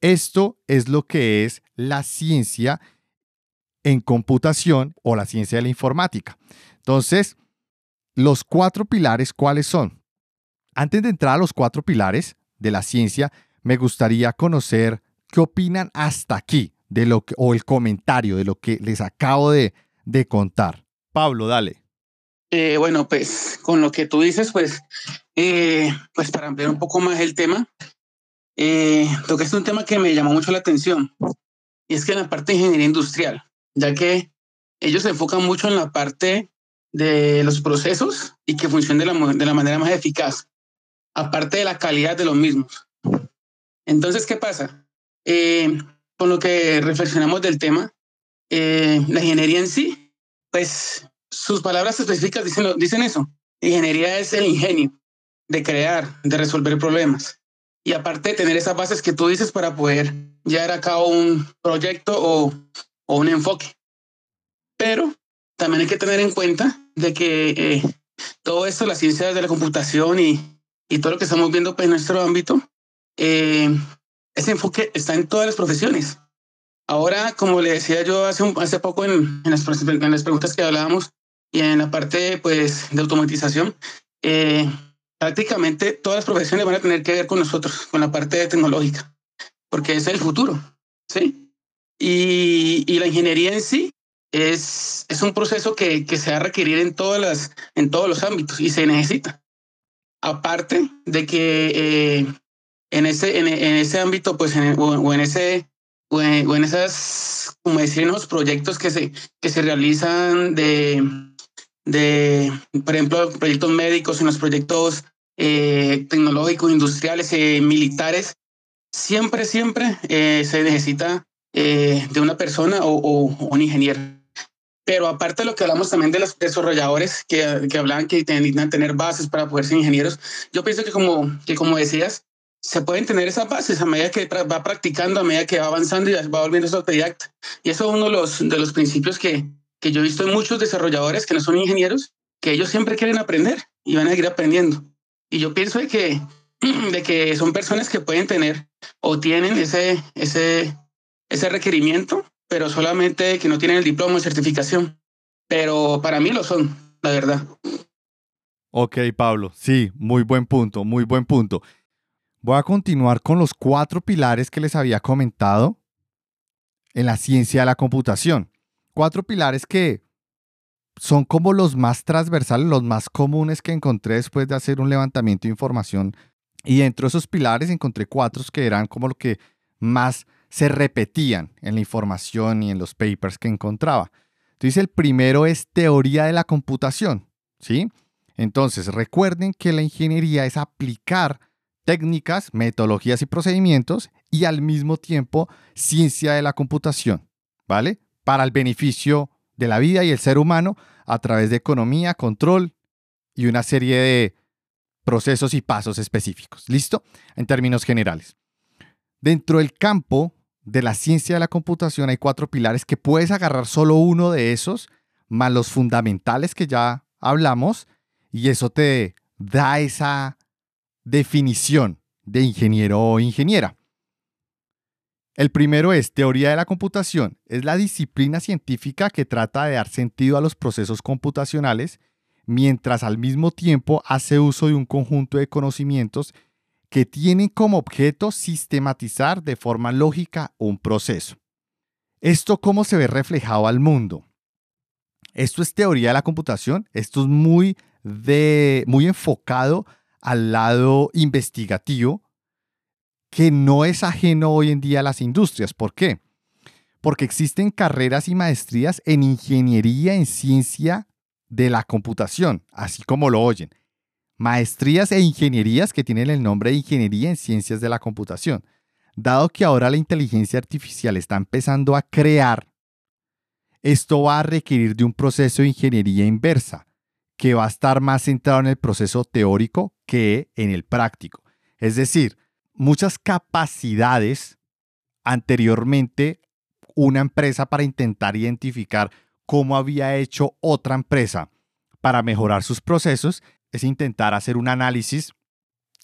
Esto es lo que es la ciencia en computación o la ciencia de la informática. Entonces, los cuatro pilares, ¿cuáles son? Antes de entrar a los cuatro pilares de la ciencia, me gustaría conocer qué opinan hasta aquí de lo que, o el comentario de lo que les acabo de, contar. Pablo, dale. Eh, bueno, pues con lo que tú dices, pues, eh, pues para ampliar un poco más el tema, eh, es un tema que me llamó mucho la atención, y es que en la parte de ingeniería industrial, ya que ellos se enfocan mucho en la parte de los procesos y que funcionen de la, de la manera más eficaz, aparte de la calidad de los mismos. Entonces, ¿qué pasa? Eh, con lo que reflexionamos del tema, eh, la ingeniería en sí, pues sus palabras específicas dicen, dicen eso. Ingeniería es el ingenio de crear, de resolver problemas y aparte de tener esas bases que tú dices para poder llevar a cabo un proyecto o, o un enfoque. Pero también hay que tener en cuenta de que eh, todo esto, las ciencias de la computación y, y todo lo que estamos viendo pues, en nuestro ámbito, eh, ese enfoque está en todas las profesiones. Ahora, como le decía yo hace, hace poco en, en, las, en las preguntas que hablábamos y en la parte pues, de automatización, eh, prácticamente todas las profesiones van a tener que ver con nosotros, con la parte tecnológica, porque es el futuro, ¿sí? Y, y la ingeniería en sí es, es un proceso que, que se va a requerir en, todas las, en todos los ámbitos y se necesita. aparte de que eh, en, ese, en, ese ámbito, pues, o, en ese, o en, esas, como decir, los proyectos que se, que se realizan de, de, por ejemplo, proyectos médicos, en los proyectos eh, tecnológicos, industriales, eh, militares, siempre, siempre se necesita de una persona o, o, un ingeniero. Pero aparte de lo que hablamos también de los desarrolladores que, que hablaban que necesitan tener bases para poder ser ingenieros, yo pienso que como, que como decías, se pueden tener esas bases a medida que va practicando, a medida que va avanzando y va volviendo autodidacta. Y eso es uno de los, de los principios que, que yo he visto en muchos desarrolladores que no son ingenieros, que ellos siempre quieren aprender y van a seguir aprendiendo. Y yo pienso de que, de que son personas que pueden tener o tienen ese, ese, ese requerimiento pero solamente que no tienen el diploma de certificación. Pero para mí lo son, la verdad. Ok, Pablo, sí, muy buen punto, muy buen punto. Voy a continuar con los cuatro pilares que les había comentado en la ciencia de la computación. Cuatro pilares que son como los más transversales, los más comunes que encontré después de hacer un levantamiento de información. Y dentro de esos pilares encontré cuatro que eran como lo que más se repetían en la información y en los papers que encontraba. Entonces el primero es teoría de la computación, ¿sí? Entonces recuerden que la ingeniería es aplicar técnicas, metodologías y procedimientos y al mismo tiempo ciencia de la computación, ¿vale? Para el beneficio de la vida y el ser humano a través de economía, control y una serie de procesos y pasos específicos. ¿Listo? En términos generales. Dentro del campo de la ciencia de la computación hay cuatro pilares que puedes agarrar solo uno de esos, más los fundamentales que ya hablamos, y eso te da esa definición de ingeniero o ingeniera. El primero es teoría de la computación. Es la disciplina científica que trata de dar sentido a los procesos computacionales mientras al mismo tiempo hace uso de un conjunto de conocimientos que tienen como objeto sistematizar de forma lógica un proceso. ¿Esto cómo se ve reflejado al mundo? Esto es teoría de la computación, esto es muy, de, muy enfocado al lado investigativo, que no es ajeno hoy en día a las industrias. ¿Por qué? Porque existen carreras y maestrías en ingeniería en ciencia de la computación, así como lo oyen maestrías e ingenierías que tienen el nombre de Ingeniería en Ciencias de la Computación. Dado que ahora la inteligencia artificial está empezando a crear, esto va a requerir de un proceso de ingeniería inversa, que va a estar más centrado en el proceso teórico que en el práctico. Es decir, muchas capacidades anteriormente una empresa para intentar identificar cómo había hecho otra empresa para mejorar sus procesos es intentar hacer un análisis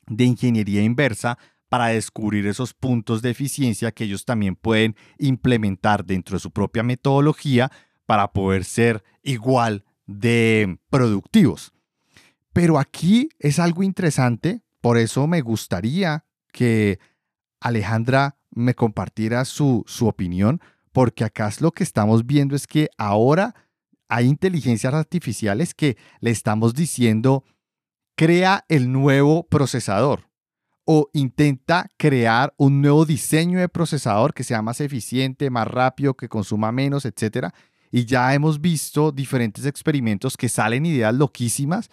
de ingeniería inversa para descubrir esos puntos de eficiencia que ellos también pueden implementar dentro de su propia metodología para poder ser igual de productivos. Pero aquí es algo interesante, por eso me gustaría que Alejandra me compartiera su, su opinión, porque acá lo que estamos viendo es que ahora hay inteligencias artificiales que le estamos diciendo, crea el nuevo procesador o intenta crear un nuevo diseño de procesador que sea más eficiente, más rápido, que consuma menos, etc. Y ya hemos visto diferentes experimentos que salen ideas loquísimas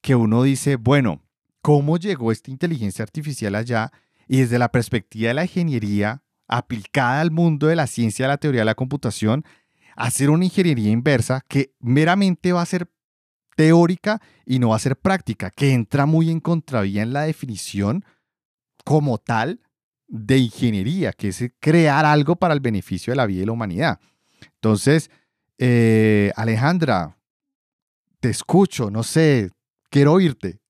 que uno dice, bueno, ¿cómo llegó esta inteligencia artificial allá? Y desde la perspectiva de la ingeniería aplicada al mundo de la ciencia, de la teoría de la computación, hacer una ingeniería inversa que meramente va a ser teórica y no va a ser práctica, que entra muy en contravía en la definición como tal de ingeniería, que es crear algo para el beneficio de la vida y la humanidad. Entonces, eh, Alejandra, te escucho, no sé, quiero oírte.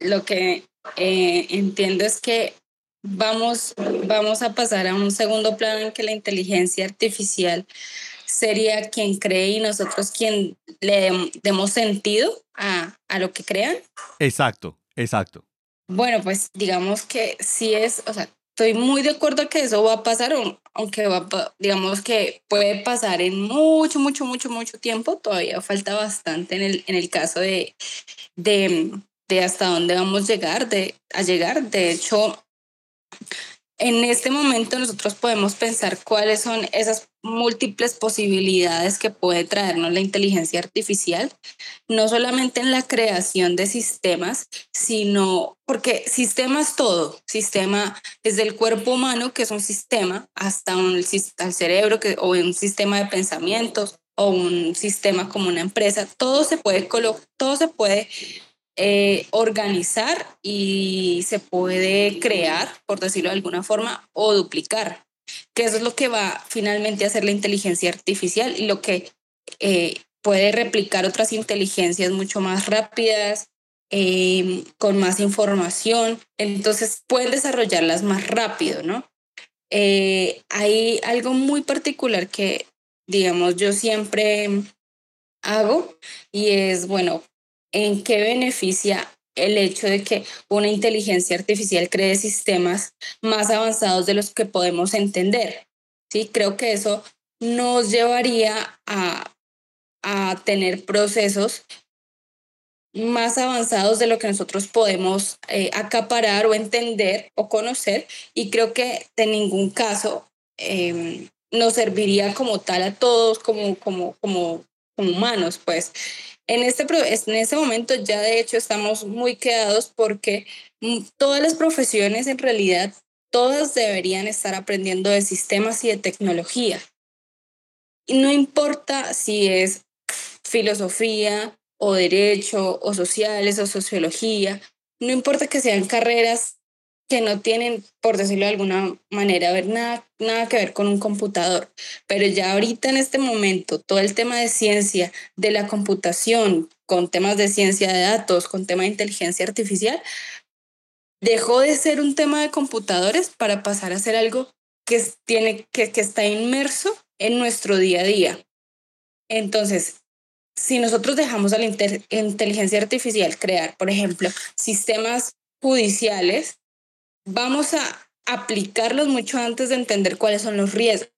Lo que eh, entiendo es que vamos, vamos a pasar a un segundo plano en que la inteligencia artificial sería quien cree y nosotros quien le demos sentido a, a lo que crean. Exacto, exacto. Bueno, pues digamos que sí es, o sea, estoy muy de acuerdo que eso va a pasar, aunque va, digamos que puede pasar en mucho, mucho, mucho, mucho tiempo, todavía falta bastante en el, en el caso de, de, de hasta dónde vamos a llegar, de, a llegar. De hecho, en este momento nosotros podemos pensar cuáles son esas múltiples posibilidades que puede traernos la inteligencia artificial, no solamente en la creación de sistemas, sino porque sistema es todo, sistema desde el cuerpo humano, que es un sistema, hasta un, el cerebro, que, o un sistema de pensamientos, o un sistema como una empresa, todo se puede, todo se puede eh, organizar y se puede crear, por decirlo de alguna forma, o duplicar, que eso es lo que va finalmente a hacer la inteligencia artificial y lo que eh, puede replicar otras inteligencias mucho más rápidas, em, con más información, entonces pueden desarrollarlas más rápido, ¿no? Eh, hay algo muy particular que, digamos, yo siempre hago y es, bueno, ¿en qué beneficia el hecho de que una inteligencia artificial cree sistemas más avanzados de los que podemos entender? ¿Sí? Creo que eso nos llevaría a, a tener procesos más avanzados de lo que nosotros podemos eh, acaparar o entender o conocer y creo que de ningún caso em, nos serviría como tal a todos como, como, como, como humanos, pues. En este, en este momento ya de hecho estamos muy quedados porque mm, todas las profesiones en realidad, todas deberían estar aprendiendo de sistemas y de tecnología. Y no importa si es filosofía o derecho o sociales o sociología, no importa que sean carreras que no tienen, por decirlo de alguna manera, ver nada, nada que ver con un computador. Pero ya ahorita en este momento, todo el tema de ciencia, de la computación, con temas de ciencia de datos, con tema de inteligencia artificial, dejó de ser un tema de computadores para pasar a ser algo que, tiene, que, que está inmerso en nuestro día a día. Entonces, si nosotros dejamos a la inteligencia artificial crear, por ejemplo, sistemas judiciales, vamos a aplicarlos mucho antes de entender cuáles son los riesgos,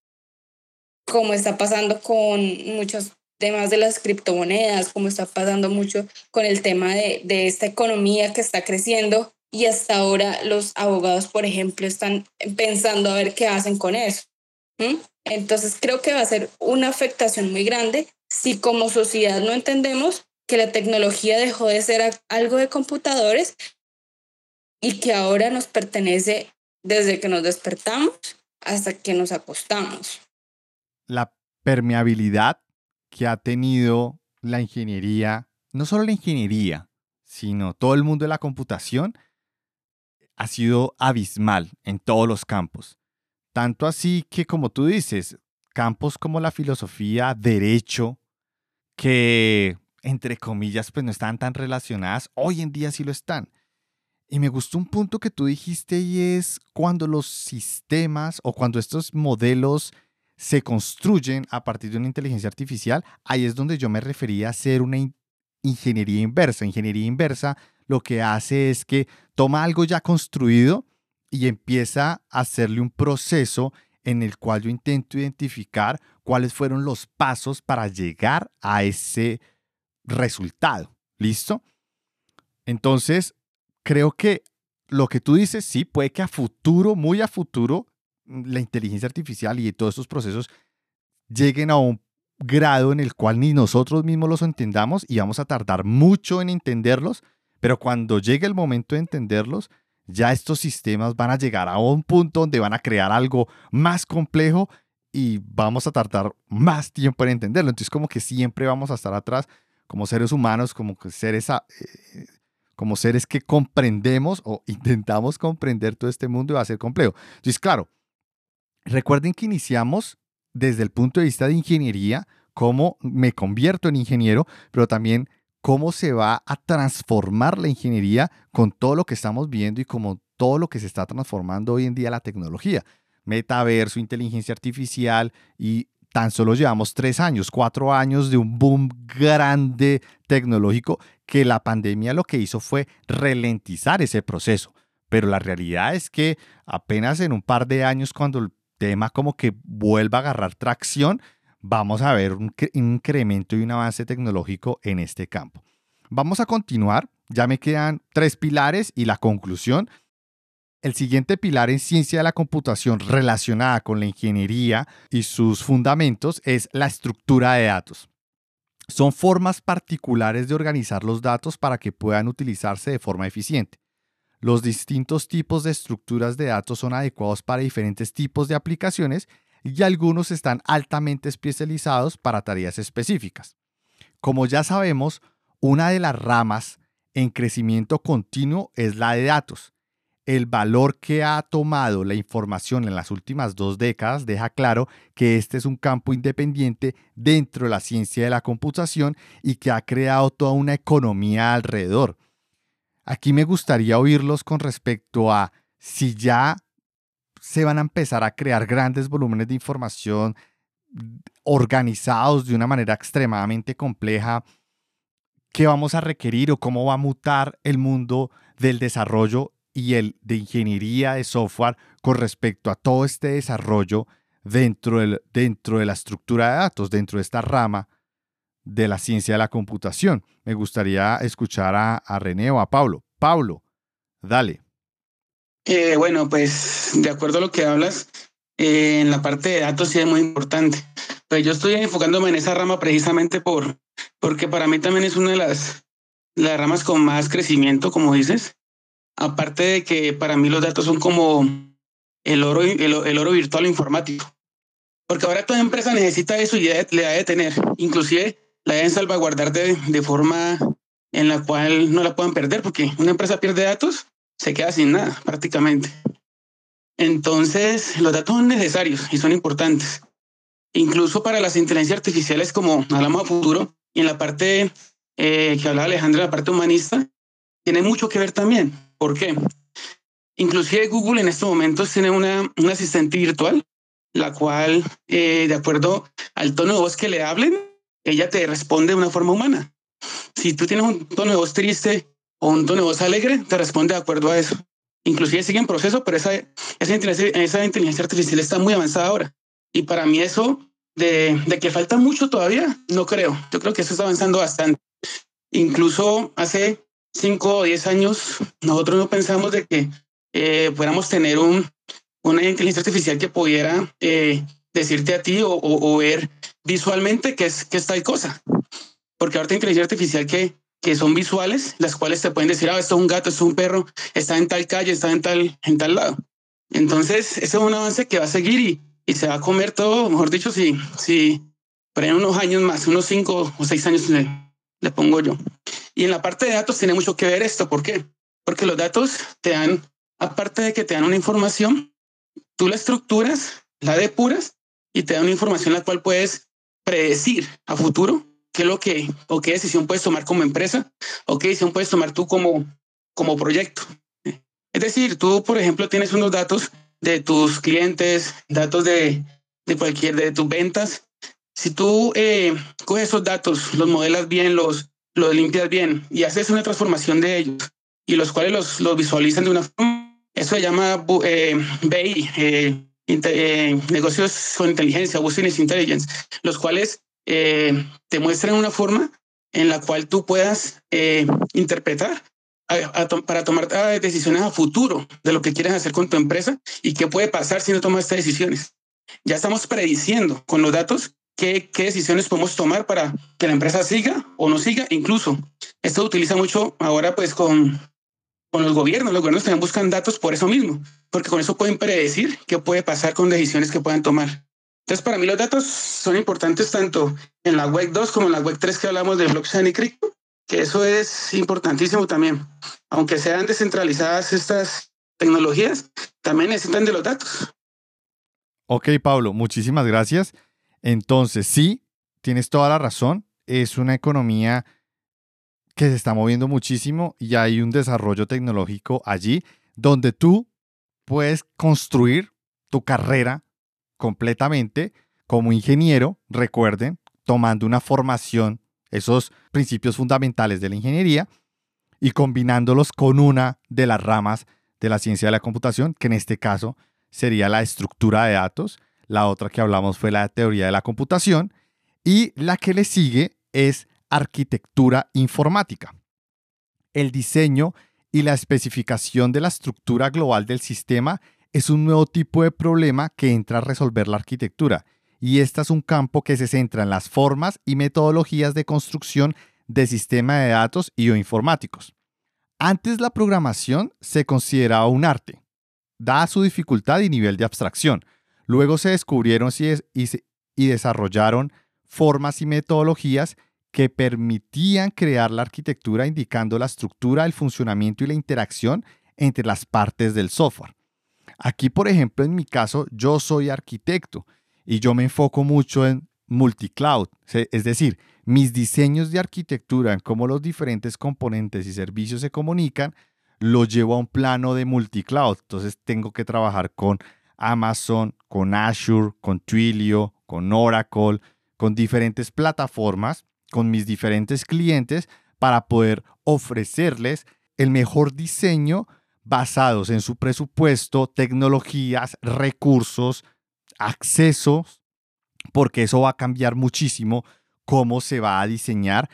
como está pasando con muchos temas de las criptomonedas, como está pasando mucho con el tema de, de esta economía que está creciendo y hasta ahora los abogados, por ejemplo, están pensando a ver qué hacen con eso. Entonces creo que va a ser una afectación muy grande si como sociedad no entendemos que la tecnología dejó de ser algo de computadores y que ahora nos pertenece desde que nos despertamos hasta que nos acostamos. La permeabilidad que ha tenido la ingeniería, no solo la ingeniería, sino todo el mundo de la computación, ha sido abismal en todos los campos. Tanto así que, como tú dices, campos como la filosofía, derecho, que entre comillas pues no están tan relacionadas, hoy en día sí lo están. Y me gustó un punto que tú dijiste y es cuando los sistemas o cuando estos modelos se construyen a partir de una inteligencia artificial, ahí es donde yo me refería a hacer una ingeniería inversa. Ingeniería inversa lo que hace es que toma algo ya construido y empieza a hacerle un proceso en el cual yo intento identificar cuáles fueron los pasos para llegar a ese resultado. ¿Listo? Entonces, creo que lo que tú dices, sí, puede que a futuro, muy a futuro, la inteligencia artificial y todos estos procesos lleguen a un grado en el cual ni nosotros mismos los entendamos y vamos a tardar mucho en entenderlos, pero cuando llegue el momento de entenderlos, ya estos sistemas van a llegar a un punto donde van a crear algo más complejo y vamos a tardar más tiempo en entenderlo. Entonces como que siempre vamos a estar atrás como seres humanos, como seres eh, como seres que comprendemos o intentamos comprender todo este mundo y va a ser complejo. Entonces, claro, recuerden que iniciamos desde el punto de vista de ingeniería, cómo me convierto en ingeniero, pero también cómo se va a transformar la ingeniería con todo lo que estamos viendo y como todo lo que se está transformando hoy en día la tecnología. Metaverso, inteligencia artificial y tan solo llevamos tres años, cuatro años de un boom grande tecnológico que la pandemia lo que hizo fue ralentizar ese proceso. Pero la realidad es que apenas en un par de años, cuando el tema como que vuelva a agarrar tracción, vamos a ver un incremento y un avance tecnológico en este campo. Vamos a continuar Ya me quedan tres pilares y la conclusión. El siguiente pilar en ciencia de la computación relacionada con la ingeniería y sus fundamentos es la estructura de datos. Son formas particulares de organizar los datos para que puedan utilizarse de forma eficiente. Los distintos tipos de estructuras de datos son adecuados para diferentes tipos de aplicaciones y algunos están altamente especializados para tareas específicas. Como ya sabemos, una de las ramas en crecimiento continuo es la de datos. El valor que ha tomado la información en las últimas dos décadas deja claro que este es un campo independiente dentro de la ciencia de la computación y que ha creado toda una economía alrededor. Aquí me gustaría oírlos con respecto a si ya se van a empezar a crear grandes volúmenes de información organizados de una manera extremadamente compleja, qué vamos a requerir o cómo va a mutar el mundo del desarrollo y el de ingeniería de software con respecto a todo este desarrollo dentro, del, dentro de la estructura de datos, dentro de esta rama de la ciencia de la computación. Me gustaría escuchar a, a René o a Pablo. Pablo, dale. Eh, bueno, pues de acuerdo a lo que hablas, eh, en la parte de datos sí es muy importante. Pues yo estoy enfocándome en esa rama precisamente por, porque para mí también es una de las, las ramas con más crecimiento, como dices. Aparte de que para mí los datos son como el oro, el, oro virtual informático. Porque ahora toda empresa necesita eso y le debe de tener. Inclusive la deben salvaguardar de, de forma en la cual no la puedan perder, porque una empresa pierde datos, se queda sin nada prácticamente. Entonces, los datos son necesarios y son importantes. Incluso para las inteligencias artificiales, como hablamos a futuro, y en la parte eh, que hablaba Alejandra, la parte humanista, tiene mucho que ver también. ¿Por qué? Inclusive Google en estos momentos tiene una, una asistente virtual, la cual, eh, de acuerdo al tono de voz que le hablen, ella te responde de una forma humana. Si tú tienes un tono de voz triste o un tono de voz alegre, te responde de acuerdo a eso. Inclusive sigue en proceso, pero esa, esa, inteligencia, esa inteligencia artificial está muy avanzada ahora. Y para mí eso de, de que falta mucho todavía, no creo. Yo creo que eso está avanzando bastante. Incluso hace cinco o diez años, nosotros no pensamos de que eh, pudiéramos tener un, una inteligencia artificial que pudiera eh, decirte a ti o, o, ver visualmente qué es, qué es tal cosa. Porque ahorita hay inteligencia artificial que, que son visuales, las cuales te pueden decir, ah, esto es un gato, esto es un perro, está en tal calle, está en tal, en tal lado. Entonces, ese es un avance que va a seguir y, y se va a comer todo, mejor dicho, si, si pero en unos años más, unos cinco o seis años le, le pongo yo. Y en la parte de datos tiene mucho que ver esto. ¿Por qué? Porque los datos te dan, aparte de que te dan una información, tú la estructuras, la depuras y te dan una información la cual puedes predecir a futuro qué es lo que o qué decisión puedes tomar como empresa o qué decisión puedes tomar tú como, como proyecto. Es decir, tú, por ejemplo, tienes unos datos de tus clientes, datos de, de cualquier de tus ventas. Si tú eh, coges esos datos, los modelas bien, los, los limpias bien y haces una transformación de ellos y los cuales los, los visualizan de una forma, eso se llama eh, BI, eh, eh, negocios con inteligencia, business intelligence, los cuales eh, te muestran una forma en la cual tú puedas eh, interpretar para tomar ah, decisiones a futuro de lo que quieres hacer con tu empresa y qué puede pasar si no tomas estas decisiones. Ya estamos prediciendo con los datos qué, qué decisiones podemos tomar para que la empresa siga o no siga. Incluso esto utiliza mucho ahora pues con, con los gobiernos. Los gobiernos también buscan datos por eso mismo, porque con eso pueden predecir qué puede pasar con decisiones que puedan tomar. Entonces, para mí los datos son importantes tanto en la web 2 como en la web 3 que hablamos de blockchain y cripto que eso es importantísimo también. Aunque sean descentralizadas estas tecnologías, también necesitan de los datos. Ok, Pablo, muchísimas gracias. Entonces, sí, tienes toda la razón. Es una economía que se está moviendo muchísimo y hay un desarrollo tecnológico allí donde tú puedes construir tu carrera completamente como ingeniero, recuerden, tomando una formación esos principios fundamentales de la ingeniería y combinándolos con una de las ramas de la ciencia de la computación, que en este caso sería la estructura de datos. La otra que hablamos fue la teoría de la computación. Y la que le sigue es arquitectura informática. el diseño y la especificación de la estructura global del sistema es un nuevo tipo de problema que entra a resolver la arquitectura. Y este es un campo que se centra en las formas y metodologías de construcción de sistemas de datos y o informáticos. Antes la programación se consideraba un arte, dada su dificultad y nivel de abstracción. Luego se descubrieron y desarrollaron formas y metodologías que permitían crear la arquitectura indicando la estructura, el funcionamiento y la interacción entre las partes del software. Aquí, por ejemplo, en mi caso, yo soy arquitecto y yo me enfoco mucho en multicloud, es decir, mis diseños de arquitectura en cómo los diferentes componentes y servicios se comunican, lo llevo a un plano de multicloud. Entonces tengo que trabajar con Amazon, con Azure, con Twilio, con Oracle, con diferentes plataformas, con mis diferentes clientes para poder ofrecerles el mejor diseño basados en su presupuesto, tecnologías, recursos, accesos, porque eso va a cambiar muchísimo cómo se va a diseñar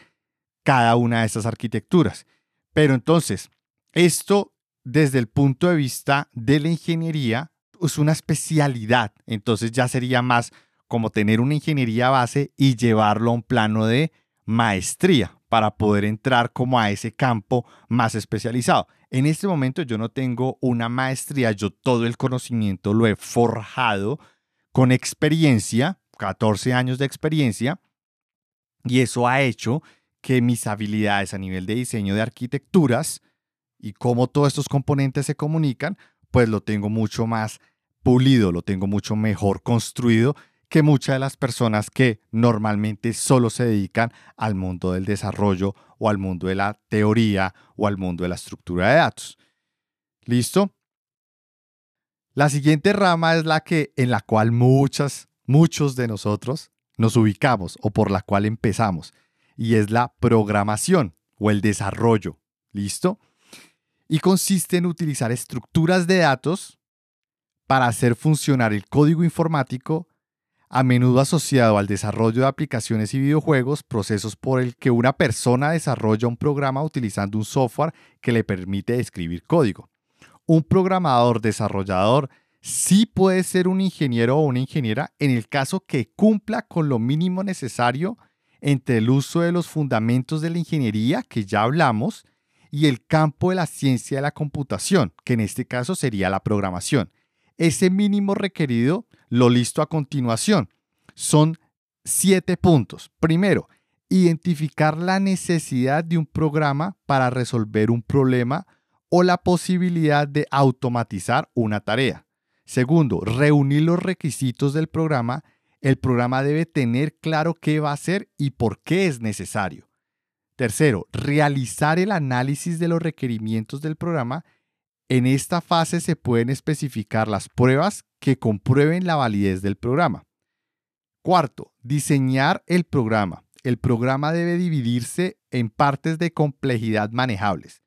cada una de esas arquitecturas. Pero entonces, esto desde el punto de vista de la ingeniería es una especialidad, entonces ya sería más como tener una ingeniería base y llevarlo a un plano de maestría para poder entrar como a ese campo más especializado. En este momento yo no tengo una maestría, yo todo el conocimiento lo he forjado con experiencia, 14 años de experiencia, y eso ha hecho que mis habilidades a nivel de diseño de arquitecturas y cómo todos estos componentes se comunican, pues lo tengo mucho más pulido, lo tengo mucho mejor construido que muchas de las personas que normalmente solo se dedican al mundo del desarrollo o al mundo de la teoría o al mundo de la estructura de datos. ¿Listo? La siguiente rama es la que en la cual muchas muchos de nosotros nos ubicamos o por la cual empezamos y es la programación o el desarrollo. ¿Listo? Y consiste en utilizar estructuras de datos para hacer funcionar el código informático a menudo asociado al desarrollo de aplicaciones y videojuegos, procesos por el que una persona desarrolla un programa utilizando un software que le permite escribir código. Un programador desarrollador sí puede ser un ingeniero o una ingeniera en el caso que cumpla con lo mínimo necesario entre el uso de los fundamentos de la ingeniería, que ya hablamos, y el campo de la ciencia de la computación, que en este caso sería la programación. Ese mínimo requerido lo listo a continuación. Son siete puntos. Primero, identificar la necesidad de un programa para resolver un problema o la posibilidad de automatizar una tarea. Segundo, reunir los requisitos del programa. El programa debe tener claro qué va a hacer y por qué es necesario. Tercero, realizar el análisis de los requerimientos del programa en esta fase se pueden especificar las pruebas que comprueben la validez del programa. Cuarto, diseñar el programa. El programa debe dividirse en partes de complejidad manejables.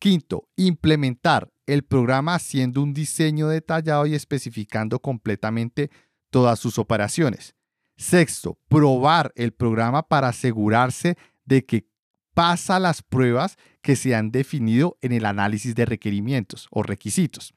Quinto, implementar el programa haciendo un diseño detallado y especificando completamente todas sus operaciones. Sexto, probar el programa para asegurarse de que pasa las pruebas que se han definido en el análisis de requerimientos o requisitos.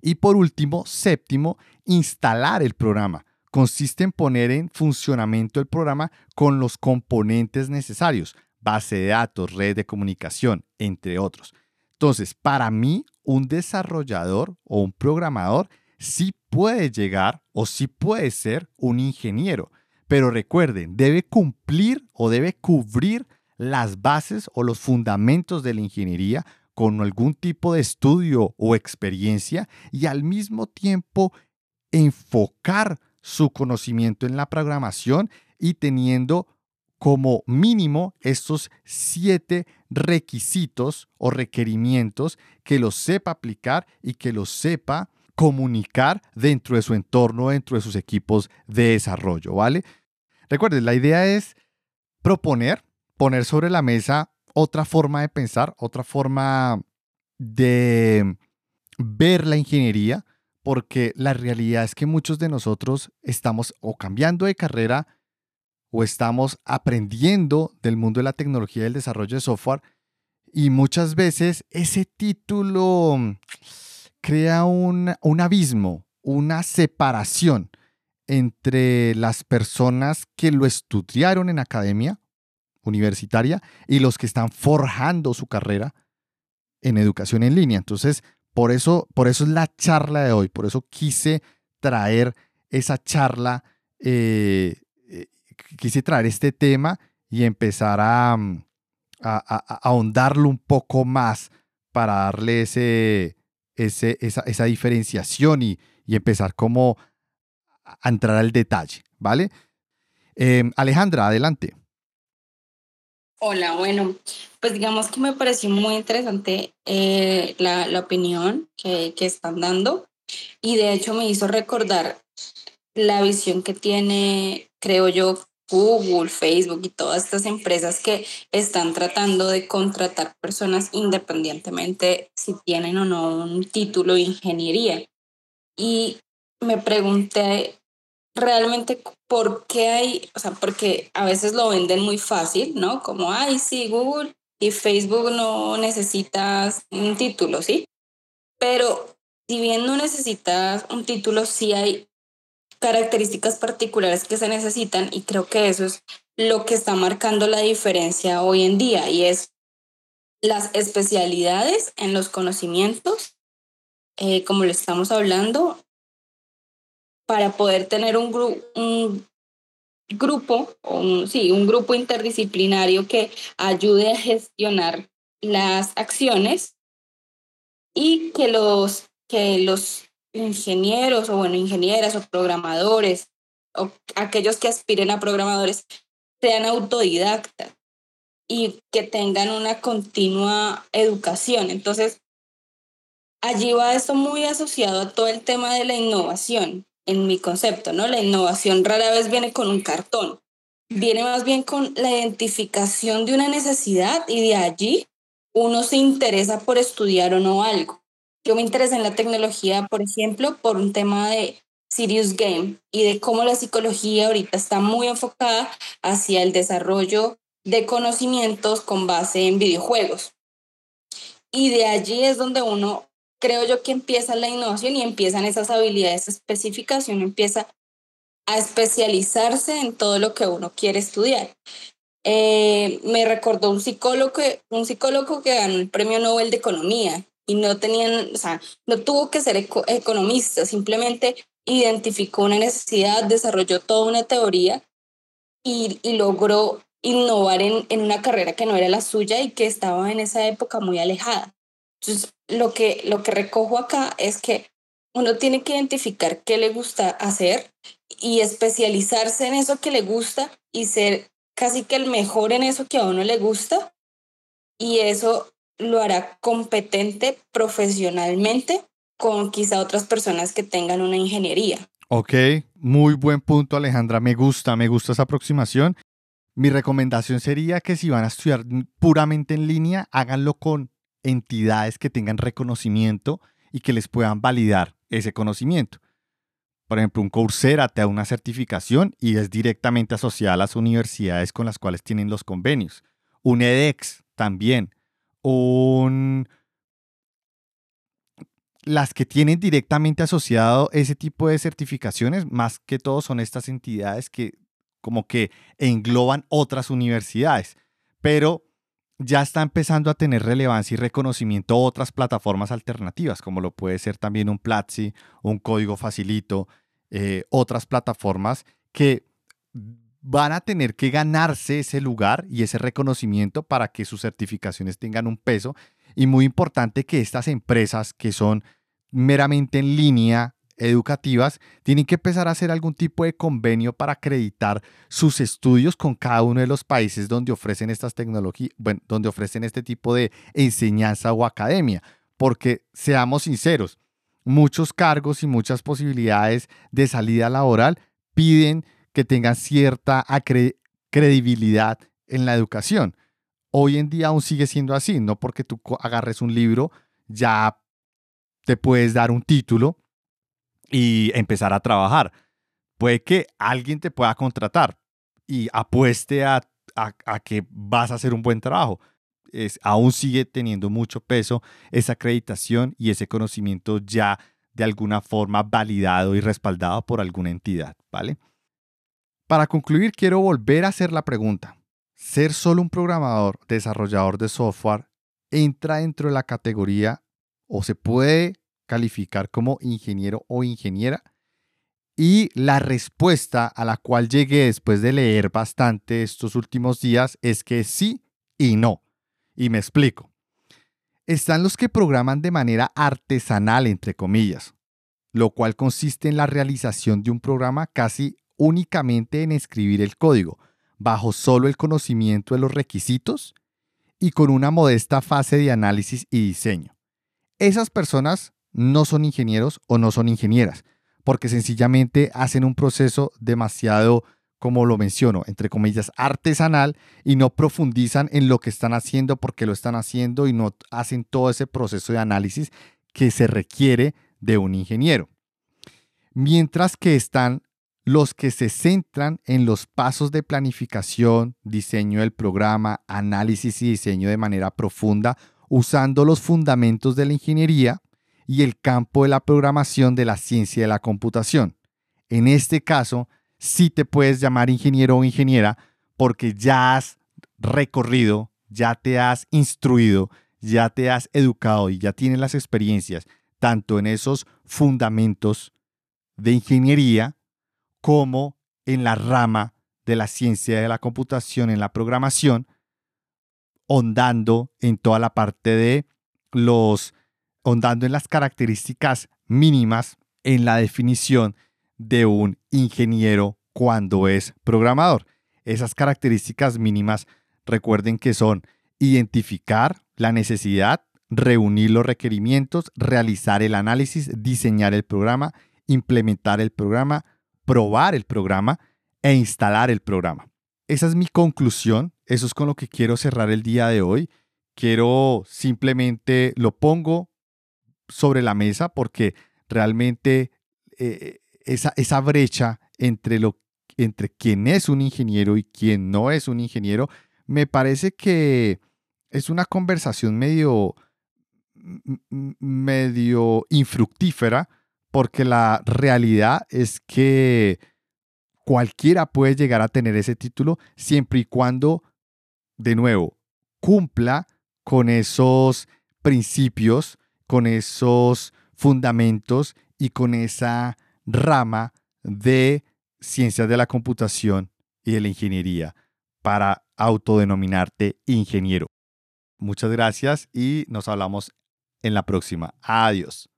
Y por último, séptimo, instalar el programa. Consiste en poner en funcionamiento el programa con los componentes necesarios, base de datos, red de comunicación, entre otros. Entonces, para mí, un desarrollador o un programador sí puede llegar o sí puede ser un ingeniero, pero recuerden, debe cumplir o debe cubrir las bases o los fundamentos de la ingeniería con algún tipo de estudio o experiencia y al mismo tiempo enfocar su conocimiento en la programación y teniendo como mínimo estos siete requisitos o requerimientos que los sepa aplicar y que los sepa comunicar dentro de su entorno, dentro de sus equipos de desarrollo, ¿vale? Recuerden, la idea es proponer, poner sobre la mesa otra forma de pensar, otra forma de ver la ingeniería, porque la realidad es que muchos de nosotros estamos o cambiando de carrera o estamos aprendiendo del mundo de la tecnología y el desarrollo de software Y muchas veces ese título mm, crea un abismo, una separación entre las personas que lo estudiaron en academia universitaria y los que están forjando su carrera en educación en línea. Entonces, por eso, por eso es la charla de hoy, por eso quise traer esa charla, eh, eh, quise traer este tema y empezar a, mm, a, ahondarlo un poco más para darle ese, ese, esa, esa diferenciación y, y empezar como a entrar al detalle, ¿vale? Em, Alejandra, adelante. Hola, bueno, pues digamos que me pareció muy interesante eh, la, la, opinión que, que están dando y de hecho me hizo recordar la visión que tiene, creo yo, Google, Facebook y todas estas empresas que están tratando de contratar personas independientemente si tienen o no un título de ingeniería. Y me pregunté realmente por qué hay, o sea, porque a veces lo venden muy fácil, ¿no? Como, ay, sí, Google y Facebook no necesitas un título, ¿sí? Pero si bien no necesitas un título, sí hay características particulares que se necesitan y creo que eso es lo que está marcando la diferencia hoy en día y es las especialidades en los conocimientos, eh, como lo estamos hablando, para poder tener un, un grupo, un, sí, un grupo interdisciplinario que ayude a gestionar las acciones y que los, que los ingenieros o bueno, ingenieras o programadores o aquellos que aspiren a programadores sean autodidactas y que tengan una continua educación. Entonces, allí va esto muy asociado a todo el tema de la innovación en mi concepto, ¿no? La innovación rara vez viene con un cartón, viene más bien con la identificación de una necesidad y de allí uno se interesa por estudiar o no algo. Yo me interesé en la tecnología, por ejemplo, por un tema de Serious Game y de cómo la psicología ahorita está muy enfocada hacia el desarrollo de conocimientos con base en videojuegos. Y de allí es donde uno creo yo que empieza la innovación y empiezan esas habilidades específicas y uno empieza a especializarse en todo lo que uno quiere estudiar. Eh, me recordó un psicólogo, un psicólogo que ganó el premio Nobel de Economía y no tenían, o sea, no tuvo que ser economista, simplemente identificó una necesidad, desarrolló toda una teoría y, y logró innovar en, en una carrera que no era la suya y que estaba en esa época muy alejada. Entonces, lo que, lo que recojo acá es que uno tiene que identificar qué le gusta hacer y especializarse en eso que le gusta y ser casi que el mejor en eso que a uno le gusta y eso lo hará competente profesionalmente con quizá otras personas que tengan una ingeniería. Ok, muy buen punto Alejandra, me gusta, me gusta esa aproximación. Mi recomendación sería que si van a estudiar puramente en línea, háganlo con entidades que tengan reconocimiento y que les puedan validar ese conocimiento. Por ejemplo, un Coursera te da una certificación y es directamente asociada a las universidades con las cuales tienen los convenios. Un edX también. Un... Las que tienen directamente asociado ese tipo de certificaciones, más que todo son estas entidades que como que engloban otras universidades. Pero ya está empezando a tener relevancia y reconocimiento otras plataformas alternativas, como lo puede ser también un Platzi, un Código Facilito, eh, otras plataformas que van a tener que ganarse ese lugar y ese reconocimiento para que sus certificaciones tengan un peso. Y muy importante que estas empresas que son meramente en línea educativas tienen que empezar a hacer algún tipo de convenio para acreditar sus estudios con cada uno de los países donde ofrecen estas tecnologías, bueno, donde ofrecen este tipo de enseñanza o academia. Porque seamos sinceros, muchos cargos y muchas posibilidades de salida laboral piden que tengan cierta credibilidad en la educación. Hoy en día aún sigue siendo así, no porque tú agarres un libro ya te puedes dar un título y empezar a trabajar. Puede que alguien te pueda contratar y apueste a, a, que vas a hacer un buen trabajo, es, aún sigue teniendo mucho peso esa acreditación y ese conocimiento ya de alguna forma validado y respaldado por alguna entidad, ¿vale? Para concluir, quiero volver a hacer la pregunta. ¿Ser solo un programador, desarrollador de software, entra dentro de la categoría o se puede calificar como ingeniero o ingeniera? Y la respuesta a la cual llegué después de leer bastante estos últimos días es que sí y no. Y me explico. Están los que programan de manera artesanal, entre comillas, lo cual consiste en la realización de un programa casi únicamente en escribir el código, bajo solo el conocimiento de los requisitos y con una modesta fase de análisis y diseño. Esas personas no son ingenieros o no son ingenieras, porque sencillamente hacen un proceso demasiado, como lo menciono, entre comillas, artesanal y no profundizan en lo que están haciendo porque lo están haciendo y no hacen todo ese proceso de análisis que se requiere de un ingeniero. Mientras que están los que se centran en los pasos de planificación, diseño del programa, análisis y diseño de manera profunda, usando los fundamentos de la ingeniería y el campo de la programación de la ciencia de la computación. En este caso, sí te puedes llamar ingeniero o ingeniera porque ya has recorrido, ya te has instruido, ya te has educado y ya tienes las experiencias tanto en esos fundamentos de ingeniería como en la rama de la ciencia de la computación, en la programación, hondando en toda la parte de los, hondando en las características mínimas en la definición de un ingeniero cuando es programador. Esas características mínimas, recuerden que son identificar la necesidad, reunir los requerimientos, realizar el análisis, diseñar el programa, implementar el programa, probar el programa e instalar el programa. Esa es mi conclusión, eso es con lo que quiero cerrar el día de hoy. Quiero simplemente lo pongo sobre la mesa porque realmente eh, esa, esa brecha entre, lo, entre quien es un ingeniero y quien no es un ingeniero, me parece que es una conversación medio, medio infructífera porque la realidad es que cualquiera puede llegar a tener ese título siempre y cuando, de nuevo, cumpla con esos principios, con esos fundamentos y con esa rama de ciencias de la computación y de la ingeniería para autodenominarte ingeniero. Muchas gracias y nos hablamos en la próxima. Adiós.